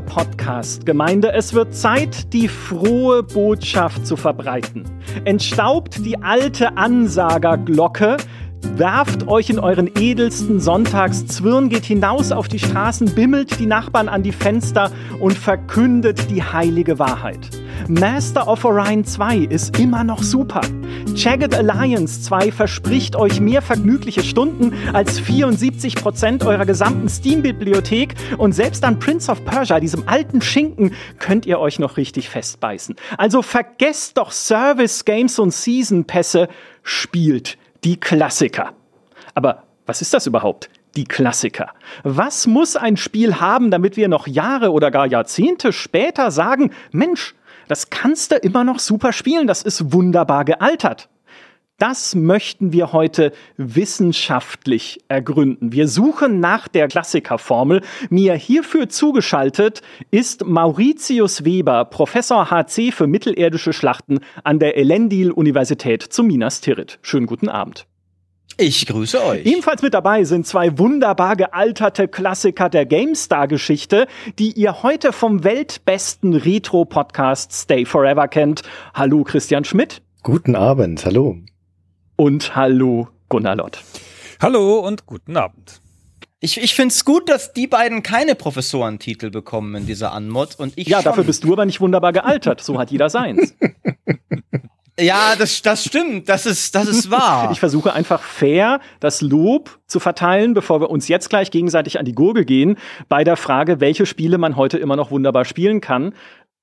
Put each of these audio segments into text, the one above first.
Podcast-Gemeinde, es wird Zeit, die frohe Botschaft zu verbreiten. Entstaubt die alte Ansagerglocke, Werft euch in euren edelsten Sonntagszwirn, geht hinaus auf die Straßen, bimmelt die Nachbarn an die Fenster und verkündet die heilige Wahrheit. Master of Orion 2 ist immer noch super. Jagged Alliance 2 verspricht euch mehr vergnügliche Stunden als 74% eurer gesamten Steam-Bibliothek und selbst an Prince of Persia, diesem alten Schinken, könnt ihr euch noch richtig festbeißen. Also vergesst doch Service Games und Season Pässe, spielt die Klassiker. Aber was ist das überhaupt? Die Klassiker. Was muss ein Spiel haben, damit wir noch Jahre oder gar Jahrzehnte später sagen, Mensch, das kannst du immer noch super spielen, das ist wunderbar gealtert. Das möchten wir heute wissenschaftlich ergründen. Wir suchen nach der Klassikerformel. Mir hierfür zugeschaltet ist Mauritius Weber, Professor HC für mittelerdische Schlachten an der Elendil-Universität zu Minas Tirith. Schönen guten Abend. Ich grüße euch. Ebenfalls mit dabei sind zwei wunderbar gealterte Klassiker der GameStar-Geschichte, die ihr heute vom weltbesten Retro-Podcast Stay Forever kennt. Hallo Christian Schmidt. Guten Abend, hallo und hallo Gunnar Lott. Hallo und guten Abend. Ich, ich finde es gut, dass die beiden keine Professorentitel bekommen in dieser Anmod und ich Ja, schon. dafür bist du aber nicht wunderbar gealtert. So hat jeder seins. Ja, das, das stimmt. Das ist, das ist wahr. Ich versuche einfach fair das Lob zu verteilen, bevor wir uns jetzt gleich gegenseitig an die Gurgel gehen, bei der Frage, welche Spiele man heute immer noch wunderbar spielen kann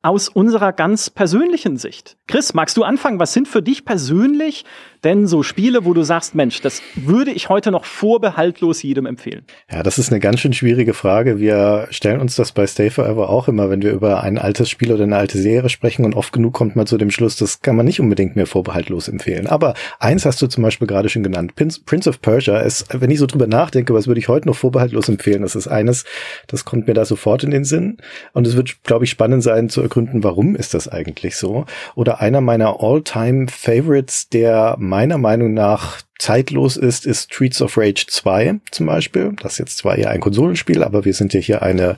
aus unserer ganz persönlichen Sicht. Chris, magst du anfangen? Was sind für dich persönlich denn so Spiele, wo du sagst, Mensch, das würde ich heute noch vorbehaltlos jedem empfehlen? Ja, das ist eine ganz schön schwierige Frage. Wir stellen uns das bei Stay Forever auch immer, wenn wir über ein altes Spiel oder eine alte Serie sprechen und oft genug kommt man zu dem Schluss, das kann man nicht unbedingt mehr vorbehaltlos empfehlen. Aber eins hast du zum Beispiel gerade schon genannt. Prince of Persia ist, wenn ich so drüber nachdenke, was würde ich heute noch vorbehaltlos empfehlen? Das ist eines, das kommt mir da sofort in den Sinn. Und es wird, glaube ich, spannend sein zu ergründen, warum ist das eigentlich so? Oder einer meiner All-Time Favorites, der meiner Meinung nach zeitlos ist, ist Streets of Rage 2 zum Beispiel. Das ist jetzt zwar eher ein Konsolenspiel, aber wir sind ja hier eine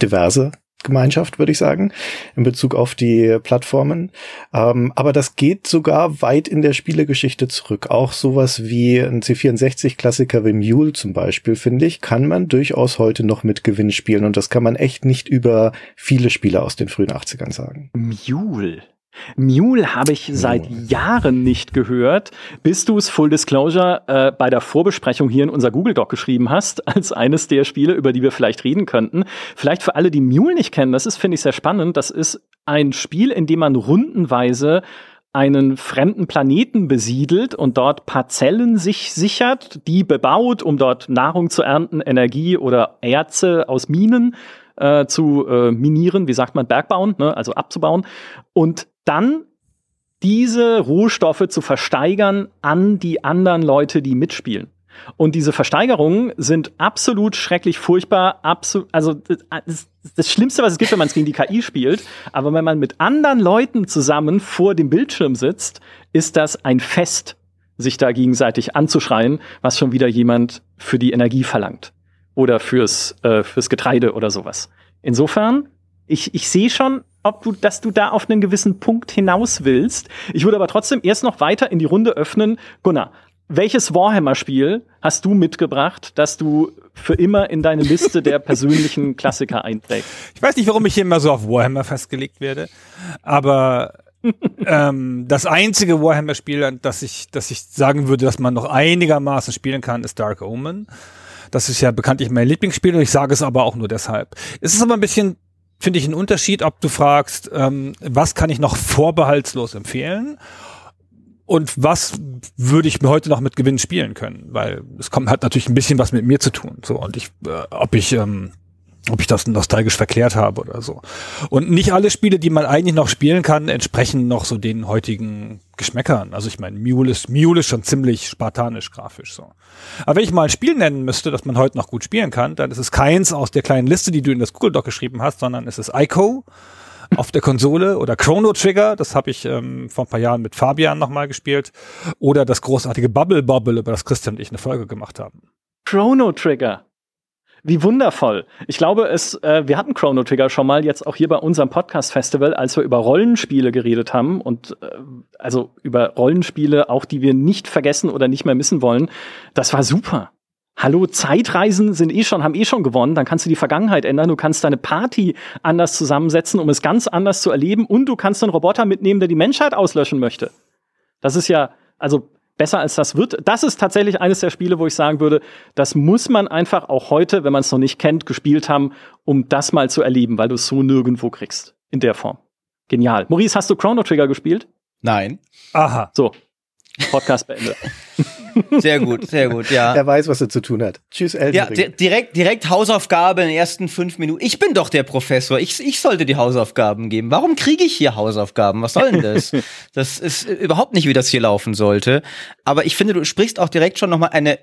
diverse Gemeinschaft, würde ich sagen, in Bezug auf die Plattformen. Ähm, aber das geht sogar weit in der Spielegeschichte zurück. Auch sowas wie ein C64-Klassiker wie Mule zum Beispiel, finde ich, kann man durchaus heute noch mit Gewinn spielen. Und das kann man echt nicht über viele Spiele aus den frühen 80ern sagen. Mule. Mule habe ich seit Jahren nicht gehört, bis du es Full Disclosure äh, bei der Vorbesprechung hier in unser Google Doc geschrieben hast, als eines der Spiele, über die wir vielleicht reden könnten. Vielleicht für alle, die Mule nicht kennen, das ist, finde ich, sehr spannend. Das ist ein Spiel, in dem man rundenweise einen fremden Planeten besiedelt und dort Parzellen sich sichert, die bebaut, um dort Nahrung zu ernten, Energie oder Erze aus Minen äh, zu äh, minieren, wie sagt man, Bergbauen, ne? also abzubauen. Und dann diese Rohstoffe zu versteigern an die anderen Leute, die mitspielen. Und diese Versteigerungen sind absolut schrecklich furchtbar, absolut, also das, das Schlimmste, was es gibt, wenn man es gegen die KI spielt. Aber wenn man mit anderen Leuten zusammen vor dem Bildschirm sitzt, ist das ein Fest, sich da gegenseitig anzuschreien, was schon wieder jemand für die Energie verlangt oder fürs, äh, fürs Getreide oder sowas. Insofern, ich, ich sehe schon, ob du, dass du da auf einen gewissen Punkt hinaus willst. Ich würde aber trotzdem erst noch weiter in die Runde öffnen. Gunnar, welches Warhammer-Spiel hast du mitgebracht, das du für immer in deine Liste der persönlichen Klassiker einträgst? Ich weiß nicht, warum ich hier immer so auf Warhammer festgelegt werde, aber ähm, das einzige Warhammer-Spiel, das ich, das ich sagen würde, dass man noch einigermaßen spielen kann, ist Dark Omen. Das ist ja bekanntlich mein Lieblingsspiel und ich sage es aber auch nur deshalb. Es ist aber ein bisschen finde ich einen Unterschied, ob du fragst, ähm, was kann ich noch vorbehaltslos empfehlen und was würde ich mir heute noch mit Gewinn spielen können, weil es kommt hat natürlich ein bisschen was mit mir zu tun, so und ich, äh, ob ich ähm, ob ich das nostalgisch verklärt habe oder so. Und nicht alle Spiele, die man eigentlich noch spielen kann, entsprechen noch so den heutigen Geschmäckern. Also ich meine, Mule ist, Mule ist schon ziemlich spartanisch grafisch so. Aber wenn ich mal ein Spiel nennen müsste, das man heute noch gut spielen kann, dann ist es keins aus der kleinen Liste, die du in das Google Doc geschrieben hast, sondern es ist Ico auf der Konsole oder Chrono Trigger, das habe ich ähm, vor ein paar Jahren mit Fabian nochmal gespielt, oder das großartige Bubble Bobble, über das Christian und ich eine Folge gemacht haben. Chrono Trigger. Wie wundervoll. Ich glaube, es, äh, wir hatten Chrono Trigger schon mal jetzt auch hier bei unserem Podcast-Festival, als wir über Rollenspiele geredet haben und äh, also über Rollenspiele, auch die wir nicht vergessen oder nicht mehr missen wollen. Das war super. Hallo, Zeitreisen sind eh schon, haben eh schon gewonnen. Dann kannst du die Vergangenheit ändern. Du kannst deine Party anders zusammensetzen, um es ganz anders zu erleben. Und du kannst einen Roboter mitnehmen, der die Menschheit auslöschen möchte. Das ist ja, also besser als das wird. Das ist tatsächlich eines der Spiele, wo ich sagen würde, das muss man einfach auch heute, wenn man es noch nicht kennt, gespielt haben, um das mal zu erleben, weil du es so nirgendwo kriegst. In der Form. Genial. Maurice, hast du Chrono Trigger gespielt? Nein. Aha. So. Podcast beendet. Sehr gut, sehr gut, ja. Er weiß, was er zu tun hat. Tschüss, Elden Ja, di direkt, direkt Hausaufgabe in den ersten fünf Minuten. Ich bin doch der Professor. Ich, ich sollte die Hausaufgaben geben. Warum kriege ich hier Hausaufgaben? Was soll denn das? das ist überhaupt nicht, wie das hier laufen sollte. Aber ich finde, du sprichst auch direkt schon nochmal eine,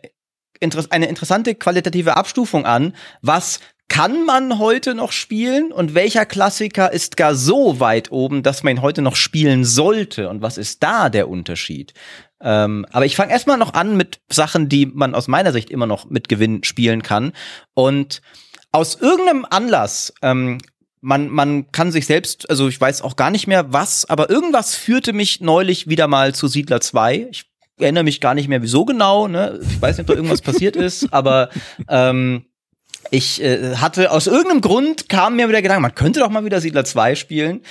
eine interessante qualitative Abstufung an. Was kann man heute noch spielen und welcher Klassiker ist gar so weit oben, dass man ihn heute noch spielen sollte? Und was ist da der Unterschied? Ähm, aber ich fange erstmal noch an mit Sachen, die man aus meiner Sicht immer noch mit Gewinn spielen kann. Und aus irgendeinem Anlass, ähm, man, man kann sich selbst, also ich weiß auch gar nicht mehr was, aber irgendwas führte mich neulich wieder mal zu Siedler 2. Ich erinnere mich gar nicht mehr, wieso genau, ne? Ich weiß nicht, ob da irgendwas passiert ist, aber ähm, ich äh, hatte aus irgendeinem Grund kam mir wieder Gedanke, man könnte doch mal wieder Siedler 2 spielen.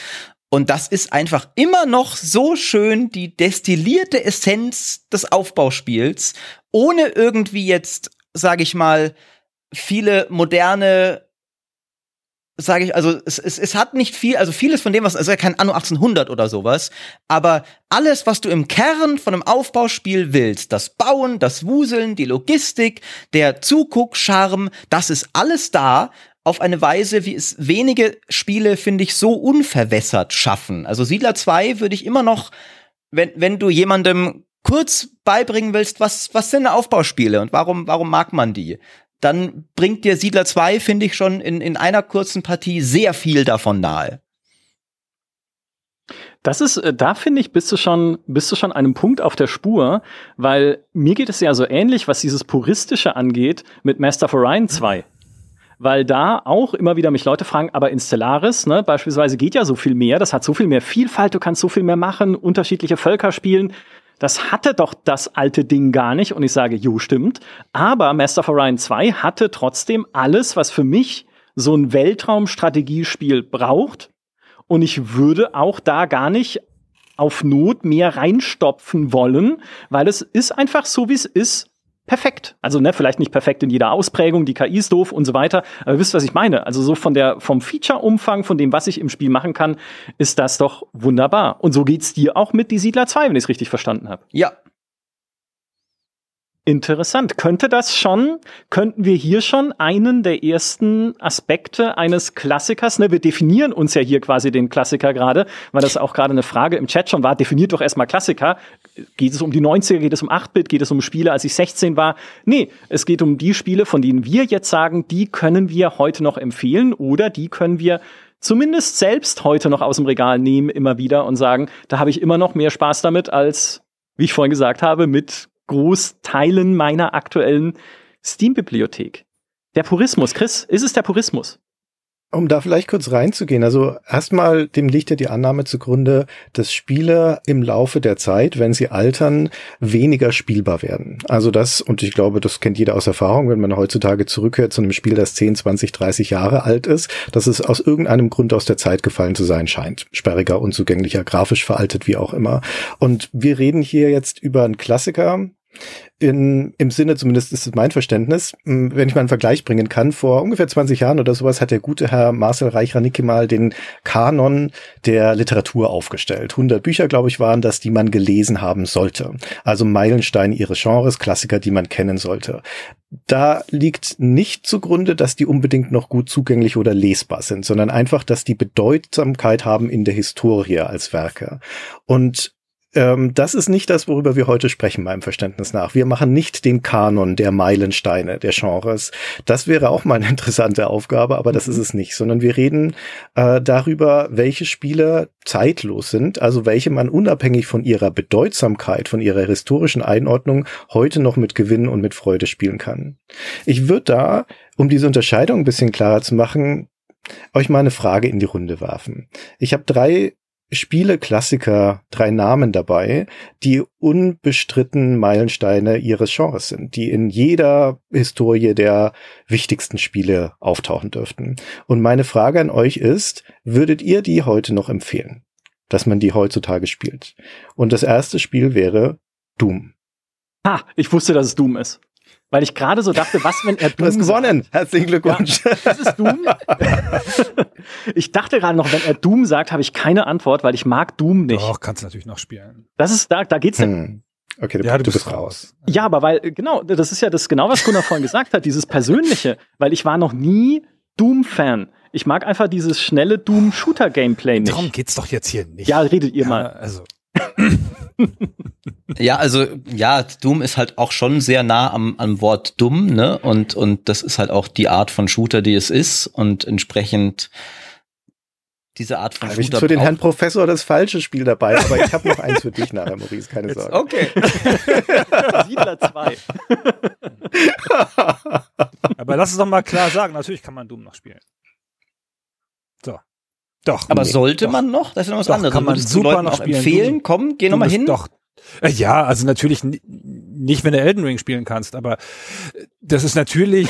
Und das ist einfach immer noch so schön die destillierte Essenz des Aufbauspiels, ohne irgendwie jetzt, sage ich mal, viele moderne sage ich, also es, es, es hat nicht viel, also vieles von dem, was, also kein Anno 1800 oder sowas, aber alles, was du im Kern von einem Aufbauspiel willst, das Bauen, das Wuseln, die Logistik, der Zuguckscharm, das ist alles da auf eine Weise, wie es wenige Spiele, finde ich, so unverwässert schaffen. Also Siedler 2 würde ich immer noch, wenn, wenn du jemandem kurz beibringen willst, was, was sind Aufbauspiele und warum, warum mag man die? Dann bringt dir Siedler 2, finde ich, schon in, in einer kurzen Partie sehr viel davon nahe. Das ist, äh, da finde ich, bist du schon, bist du schon einem Punkt auf der Spur, weil mir geht es ja so ähnlich, was dieses Puristische angeht, mit Master of Orion 2. Weil da auch immer wieder mich Leute fragen, aber in Stellaris, ne, beispielsweise geht ja so viel mehr, das hat so viel mehr Vielfalt, du kannst so viel mehr machen, unterschiedliche Völker spielen. Das hatte doch das alte Ding gar nicht. Und ich sage, jo, stimmt. Aber Master of Orion 2 hatte trotzdem alles, was für mich so ein Weltraumstrategiespiel braucht. Und ich würde auch da gar nicht auf Not mehr reinstopfen wollen, weil es ist einfach so, wie es ist, perfekt. Also ne, vielleicht nicht perfekt in jeder Ausprägung, die KI ist doof und so weiter. Aber ihr wisst, was ich meine. Also so von der vom Feature-Umfang, von dem, was ich im Spiel machen kann, ist das doch wunderbar. Und so geht's dir auch mit die Siedler 2, wenn ich es richtig verstanden habe. Ja, Interessant. Könnte das schon, könnten wir hier schon einen der ersten Aspekte eines Klassikers, ne, wir definieren uns ja hier quasi den Klassiker gerade, weil das auch gerade eine Frage im Chat schon war, definiert doch erstmal Klassiker. Geht es um die 90er, geht es um 8-Bit, geht es um Spiele, als ich 16 war? Nee, es geht um die Spiele, von denen wir jetzt sagen, die können wir heute noch empfehlen oder die können wir zumindest selbst heute noch aus dem Regal nehmen, immer wieder und sagen, da habe ich immer noch mehr Spaß damit als, wie ich vorhin gesagt habe, mit Großteilen meiner aktuellen Steam-Bibliothek. Der Purismus, Chris, ist es der Purismus? Um da vielleicht kurz reinzugehen, also erstmal dem liegt ja die Annahme zugrunde, dass Spiele im Laufe der Zeit, wenn sie altern, weniger spielbar werden. Also das, und ich glaube, das kennt jeder aus Erfahrung, wenn man heutzutage zurückhört zu einem Spiel, das 10, 20, 30 Jahre alt ist, dass es aus irgendeinem Grund aus der Zeit gefallen zu sein scheint. Sperriger, unzugänglicher, grafisch veraltet, wie auch immer. Und wir reden hier jetzt über einen Klassiker, in, im Sinne, zumindest ist es mein Verständnis, wenn ich mal einen Vergleich bringen kann, vor ungefähr 20 Jahren oder sowas hat der gute Herr Marcel Reich-Ranicki mal den Kanon der Literatur aufgestellt. 100 Bücher, glaube ich, waren das, die man gelesen haben sollte. Also Meilenstein ihres Genres, Klassiker, die man kennen sollte. Da liegt nicht zugrunde, dass die unbedingt noch gut zugänglich oder lesbar sind, sondern einfach, dass die Bedeutsamkeit haben in der Historie als Werke. Und ähm, das ist nicht das, worüber wir heute sprechen, meinem Verständnis nach. Wir machen nicht den Kanon der Meilensteine der Genres. Das wäre auch mal eine interessante Aufgabe, aber das ist es nicht, sondern wir reden äh, darüber, welche Spiele zeitlos sind, also welche man unabhängig von ihrer Bedeutsamkeit, von ihrer historischen Einordnung heute noch mit Gewinn und mit Freude spielen kann. Ich würde da, um diese Unterscheidung ein bisschen klarer zu machen, euch mal eine Frage in die Runde werfen. Ich habe drei Spiele-Klassiker, drei Namen dabei, die unbestritten Meilensteine ihres Genres sind, die in jeder Historie der wichtigsten Spiele auftauchen dürften. Und meine Frage an euch ist, würdet ihr die heute noch empfehlen, dass man die heutzutage spielt? Und das erste Spiel wäre Doom. Ha, ich wusste, dass es Doom ist weil ich gerade so dachte, was, wenn er Doom. Du hast gewonnen. Sagt. Herzlichen Glückwunsch. Ja, das ist Doom. ich dachte gerade noch, wenn er Doom sagt, habe ich keine Antwort, weil ich mag Doom nicht. Doch, kannst du natürlich noch spielen. Das ist, da, da geht's hm. Okay, du, ja, du, bist raus. Ja, aber weil, genau, das ist ja das genau, was Gunnar vorhin gesagt hat, dieses Persönliche, weil ich war noch nie Doom-Fan. Ich mag einfach dieses schnelle Doom-Shooter-Gameplay nicht. Darum geht's doch jetzt hier nicht. Ja, redet ihr ja, mal. Also. ja, also ja, Doom ist halt auch schon sehr nah am, am Wort dumm, ne? Und, und das ist halt auch die Art von Shooter, die es ist. Und entsprechend diese Art von Shooter. Ich für den Herrn Professor das falsche Spiel dabei, aber ich habe noch eins für dich nachher, Maurice, keine Sorge. Okay. Siedler 2. aber lass es doch mal klar sagen, natürlich kann man Doom noch spielen. Doch. Aber nee, sollte doch. man noch? Das ist noch was doch, anderes. Kann man super Leuten noch spielen. empfehlen? Komm, geh noch mal hin. Doch. Äh, ja, also natürlich nicht, wenn du Elden Ring spielen kannst, aber das ist natürlich,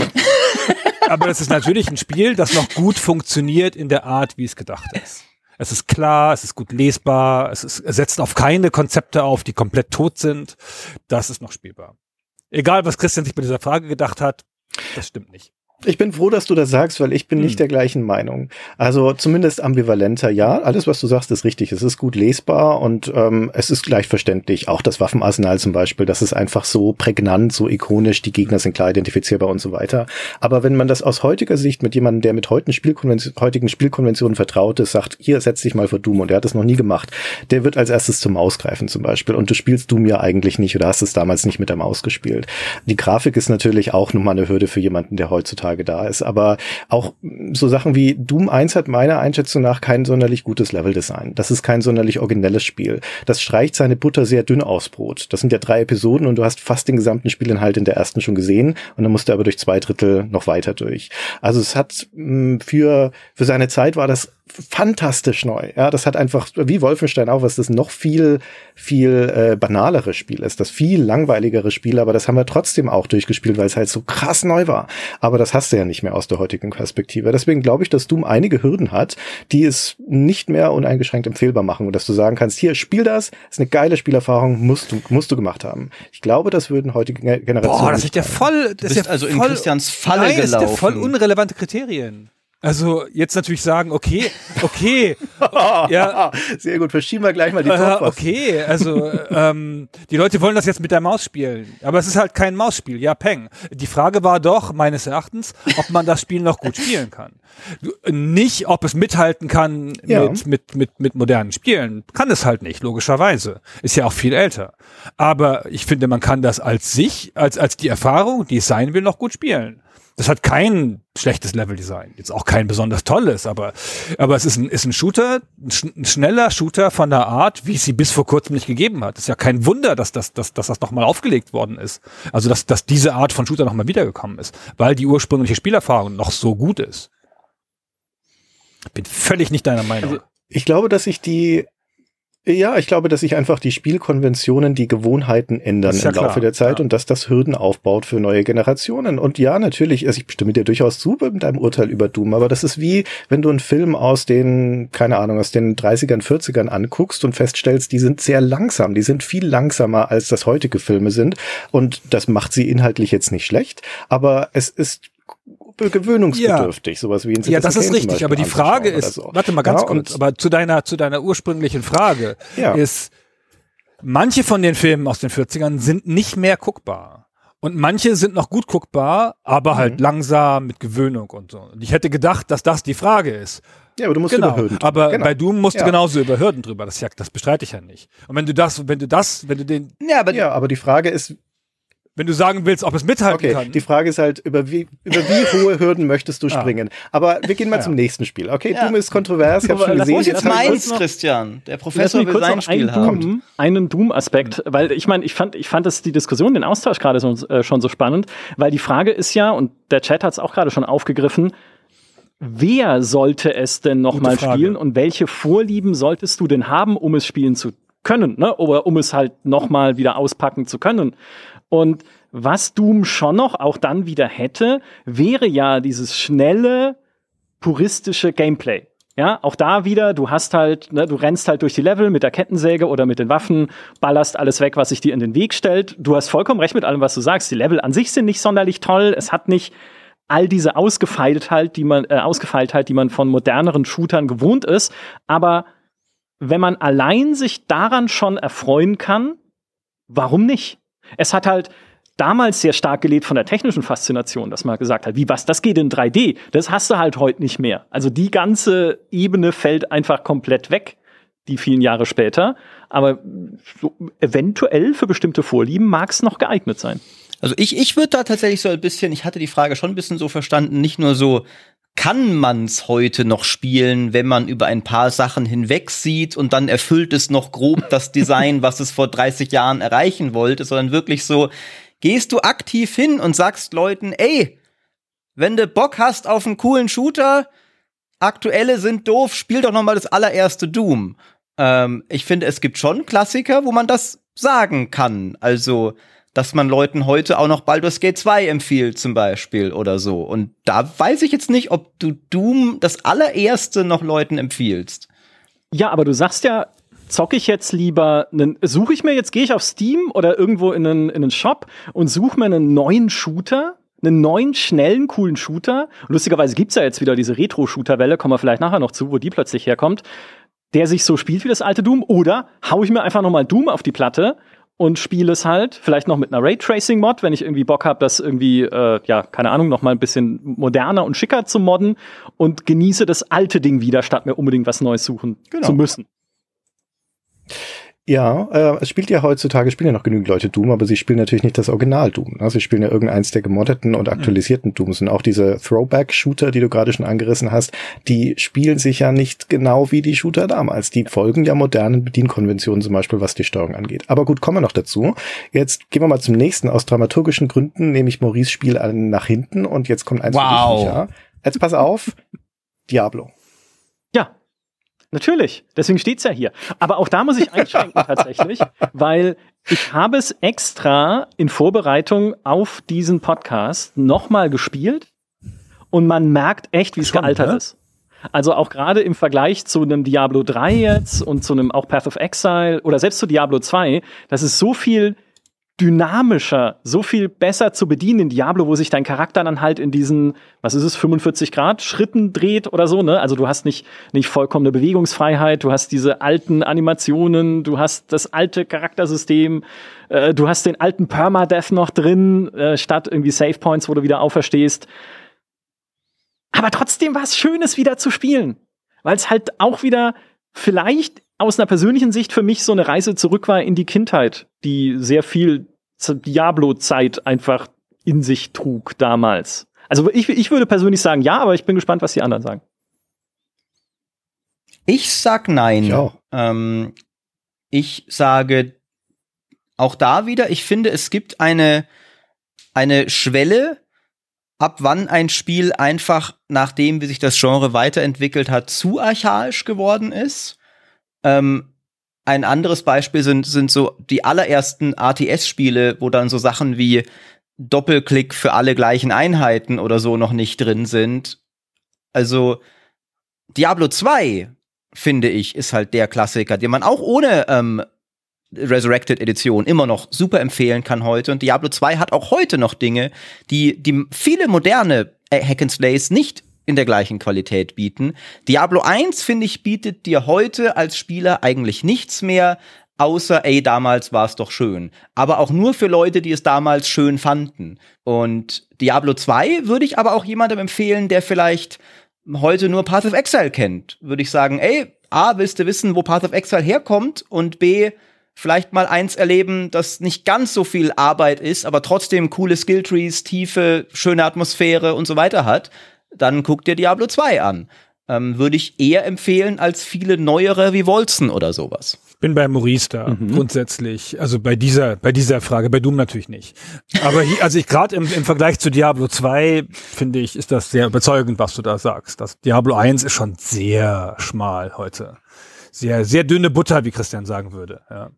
aber das ist natürlich ein Spiel, das noch gut funktioniert in der Art, wie es gedacht ist. Es ist klar, es ist gut lesbar, es, ist, es setzt auf keine Konzepte auf, die komplett tot sind. Das ist noch spielbar. Egal, was Christian sich bei dieser Frage gedacht hat, das stimmt nicht. Ich bin froh, dass du das sagst, weil ich bin hm. nicht der gleichen Meinung. Also zumindest ambivalenter, ja. Alles, was du sagst, ist richtig. Es ist gut lesbar und ähm, es ist gleich verständlich. Auch das Waffenarsenal zum Beispiel, das ist einfach so prägnant, so ikonisch. Die Gegner sind klar identifizierbar und so weiter. Aber wenn man das aus heutiger Sicht mit jemandem, der mit heutigen, Spielkonvention, heutigen Spielkonventionen vertraut ist, sagt, hier setz dich mal vor Doom und der hat es noch nie gemacht, der wird als erstes zum Maus greifen zum Beispiel. Und du spielst Doom ja eigentlich nicht oder hast es damals nicht mit der Maus gespielt. Die Grafik ist natürlich auch nochmal eine Hürde für jemanden, der heutzutage heutzutage da ist. Aber auch so Sachen wie Doom 1 hat meiner Einschätzung nach kein sonderlich gutes Leveldesign. Das ist kein sonderlich originelles Spiel. Das streicht seine Butter sehr dünn aufs Brot. Das sind ja drei Episoden und du hast fast den gesamten Spielinhalt in der ersten schon gesehen und dann musst du aber durch zwei Drittel noch weiter durch. Also es hat mm, für, für seine Zeit war das fantastisch neu. Ja, das hat einfach, wie Wolfenstein auch, was das noch viel, viel äh, banalere Spiel ist, das viel langweiligere Spiel, aber das haben wir trotzdem auch durchgespielt, weil es halt so krass neu war. Aber das hast du ja nicht mehr aus der heutigen Perspektive. Deswegen glaube ich, dass Doom einige Hürden hat, die es nicht mehr uneingeschränkt empfehlbar machen und dass du sagen kannst, hier, spiel das, ist eine geile Spielerfahrung, musst du, musst du gemacht haben. Ich glaube, das würden heutige Generationen. Boah, das ist ja voll, das ist ja also voll, in Christians Falle nein, gelaufen. Das ist ja voll unrelevante Kriterien. Also jetzt natürlich sagen, okay, okay, ja, sehr gut. Verschieben wir gleich mal die äh, Okay, also ähm, die Leute wollen das jetzt mit der Maus spielen, aber es ist halt kein Mausspiel. Ja, Peng. Die Frage war doch meines Erachtens, ob man das Spiel noch gut spielen kann. Nicht, ob es mithalten kann ja. mit, mit mit mit modernen Spielen. Kann es halt nicht, logischerweise. Ist ja auch viel älter. Aber ich finde, man kann das als sich, als als die Erfahrung, die es sein will, noch gut spielen. Das hat kein schlechtes Leveldesign. Jetzt auch kein besonders tolles, aber, aber es ist ein, ist ein Shooter, ein schneller Shooter von der Art, wie es sie bis vor kurzem nicht gegeben hat. Es ist ja kein Wunder, dass das, dass, dass das nochmal aufgelegt worden ist. Also, dass, dass diese Art von Shooter nochmal wiedergekommen ist, weil die ursprüngliche Spielerfahrung noch so gut ist. Ich bin völlig nicht deiner Meinung. Also, ich glaube, dass sich die ja, ich glaube, dass sich einfach die Spielkonventionen, die Gewohnheiten ändern ja im Laufe klar. der Zeit ja. und dass das Hürden aufbaut für neue Generationen. Und ja, natürlich, also ich stimme dir durchaus zu mit deinem Urteil über Doom, aber das ist wie, wenn du einen Film aus den, keine Ahnung, aus den 30ern, 40ern anguckst und feststellst, die sind sehr langsam, die sind viel langsamer, als das heutige Filme sind. Und das macht sie inhaltlich jetzt nicht schlecht, aber es ist gewöhnungsbedürftig, ja. sowas wie in Ja, das ist richtig, aber die Frage ist, so. warte mal ganz ja, kurz, aber zu deiner, zu deiner ursprünglichen Frage ja. ist, manche von den Filmen aus den 40ern sind nicht mehr guckbar. Und manche sind noch gut guckbar, aber halt Mhm. langsam mit Gewöhnung und so. Und ich hätte gedacht, dass das die Frage ist. Ja, aber du musst genau. über Hürden. Aber genau. bei Doom musst Ja. du genauso über Hürden drüber. Das, ja, das bestreite ich ja nicht. Und wenn du das, wenn du das, wenn du den, Ja, aber Ja, aber die Frage ist, wenn du sagen willst, ob es mithalten okay, kann. die Frage ist halt, über wie, über wie hohe Hürden möchtest du Ah. springen? Aber wir gehen mal Ja. zum nächsten Spiel. Okay, Ja. Doom ist kontrovers, ich habe Aber schon gesehen. jetzt ist Jetzt meins, noch- Christian? Der Professor will kurz sein noch Spiel einen haben. Doom, einen Doom-Aspekt, weil ich meine, ich fand, ich fand das die Diskussion, den Austausch gerade so, äh, schon so spannend, weil die Frage ist ja, und der Chat hat es auch gerade schon aufgegriffen, wer sollte es denn noch Gute mal Frage. spielen und welche Vorlieben solltest du denn haben, um es spielen zu können, ne? Oder um es halt noch mal wieder auspacken zu können. Und was Doom schon noch auch dann wieder hätte, wäre ja dieses schnelle, puristische Gameplay. Ja, auch da wieder, du hast halt, ne, du rennst halt durch die Level mit der Kettensäge oder mit den Waffen, ballerst alles weg, was sich dir in den Weg stellt. Du hast vollkommen recht mit allem, was du sagst. Die Level an sich sind nicht sonderlich toll. Es hat nicht all diese Ausgefeiltheit, die man, äh, Ausgefeiltheit, die man von moderneren Shootern gewohnt ist. Aber wenn man allein sich daran schon erfreuen kann, warum nicht? Es hat halt damals sehr stark gelebt von der technischen Faszination, dass man gesagt hat, wie was, das geht in 3D. Das hast du halt heute nicht mehr. Also die ganze Ebene fällt einfach komplett weg, die vielen Jahre später. Aber so eventuell für bestimmte Vorlieben mag es noch geeignet sein. Also ich, ich würde da tatsächlich so ein bisschen, ich hatte die Frage schon ein bisschen so verstanden, nicht nur so, kann man's heute noch spielen, wenn man über ein paar Sachen hinweg sieht und dann erfüllt es noch grob das Design, was es vor 30 Jahren erreichen wollte, sondern wirklich so, gehst du aktiv hin und sagst Leuten, ey, wenn du Bock hast auf einen coolen Shooter, aktuelle sind doof, spiel doch noch mal das allererste Doom. Ähm, ich finde, es gibt schon Klassiker, wo man das sagen kann. Also, dass man Leuten heute auch noch Baldur's Gate 2 empfiehlt zum Beispiel oder so. Und da weiß ich jetzt nicht, ob du Doom das allererste noch Leuten empfiehlst. Ja, aber du sagst ja, zocke ich jetzt lieber suche ich mir jetzt, gehe ich auf Steam oder irgendwo in einen, in einen Shop und suche mir einen neuen Shooter, einen neuen, schnellen, coolen Shooter. Lustigerweise gibt's ja jetzt wieder diese Retro-Shooter-Welle, kommen wir vielleicht nachher noch zu, wo die plötzlich herkommt, der sich so spielt wie das alte Doom. Oder hau ich mir einfach nochmal Doom auf die Platte und spiele es halt, vielleicht noch mit einer Raytracing-Mod, wenn ich irgendwie Bock habe, das irgendwie, äh, ja, keine Ahnung, noch mal ein bisschen moderner und schicker zu modden und genieße das alte Ding wieder, statt mir unbedingt was Neues suchen Genau. zu müssen. Ja, äh, es spielt ja heutzutage, spielen ja noch genügend Leute Doom, aber sie spielen natürlich nicht das Original Doom. Ne? Sie spielen ja irgendeins der gemoddeten und aktualisierten Dooms. Und auch diese Throwback-Shooter, die du gerade schon angerissen hast, die spielen sich ja nicht genau wie die Shooter damals. Die folgen ja modernen Bedienkonventionen, zum Beispiel was die Steuerung angeht. Aber gut, kommen wir noch dazu. Jetzt gehen wir mal zum nächsten. Aus dramaturgischen Gründen nehme ich Maurice Spiel an- nach hinten und jetzt kommt eins Wow. für dich, Micha. Jetzt pass auf. Diablo. Natürlich. Deswegen steht's ja hier. Aber auch da muss ich einschränken tatsächlich, weil ich habe es extra in Vorbereitung auf diesen Podcast nochmal gespielt und man merkt echt, wie es Schon, gealtert ne? ist. Also auch gerade im Vergleich zu einem Diablo 3 jetzt und zu einem auch Path of Exile oder selbst zu Diablo 2, das ist so viel dynamischer, so viel besser zu bedienen in Diablo, wo sich dein Charakter dann halt in diesen, was ist es, 45 Grad Schritten dreht oder so, ne? Also du hast nicht, nicht vollkommene Bewegungsfreiheit, du hast diese alten Animationen, du hast das alte Charaktersystem, äh, du hast den alten Permadeath noch drin, äh, statt irgendwie Save Points, wo du wieder auferstehst. Aber trotzdem war es schön, es wieder zu spielen. Weil es halt auch wieder vielleicht aus einer persönlichen Sicht für mich so eine Reise zurück war in die Kindheit, die sehr viel Diablo-Zeit einfach in sich trug damals. Also ich, ich würde persönlich sagen ja, aber ich bin gespannt, was die anderen sagen. Ich sag nein. Ich auch. Ähm, ich sage auch da wieder, ich finde, es gibt eine, eine Schwelle, ab wann ein Spiel einfach, nachdem wie sich das Genre weiterentwickelt hat, zu archaisch geworden ist. Ähm, ein anderes Beispiel sind, sind so die allerersten RTS-Spiele, wo dann so Sachen wie Doppelklick für alle gleichen Einheiten oder so noch nicht drin sind. Also Diablo 2, finde ich, ist halt der Klassiker, den man auch ohne ähm, Resurrected Edition immer noch super empfehlen kann heute. Und Diablo 2 hat auch heute noch Dinge, die, die viele moderne äh, Hack and Slays nicht in der gleichen Qualität bieten. Diablo 1, finde ich, bietet dir heute als Spieler eigentlich nichts mehr, außer, ey, damals war es doch schön. Aber auch nur für Leute, die es damals schön fanden. Und Diablo 2 würde ich aber auch jemandem empfehlen, der vielleicht heute nur Path of Exile kennt. Würde ich sagen, ey, A, willst du wissen, wo Path of Exile herkommt? Und B, vielleicht mal eins erleben, das nicht ganz so viel Arbeit ist, aber trotzdem coole Skilltrees, Tiefe, schöne Atmosphäre und so weiter hat, dann guck dir Diablo 2 an. Ähm, Würde ich eher empfehlen als viele neuere wie Wolzen oder sowas. Bin bei Maurice da, mhm. grundsätzlich. Also bei dieser, bei dieser Frage, bei Doom natürlich nicht. Aber hier, also ich gerade im, im Vergleich zu Diablo 2, finde ich, ist das sehr überzeugend, was du da sagst. Das Diablo 1 ist schon sehr schmal heute. Sehr, sehr dünne Butter, wie Christian sagen würde. Ja.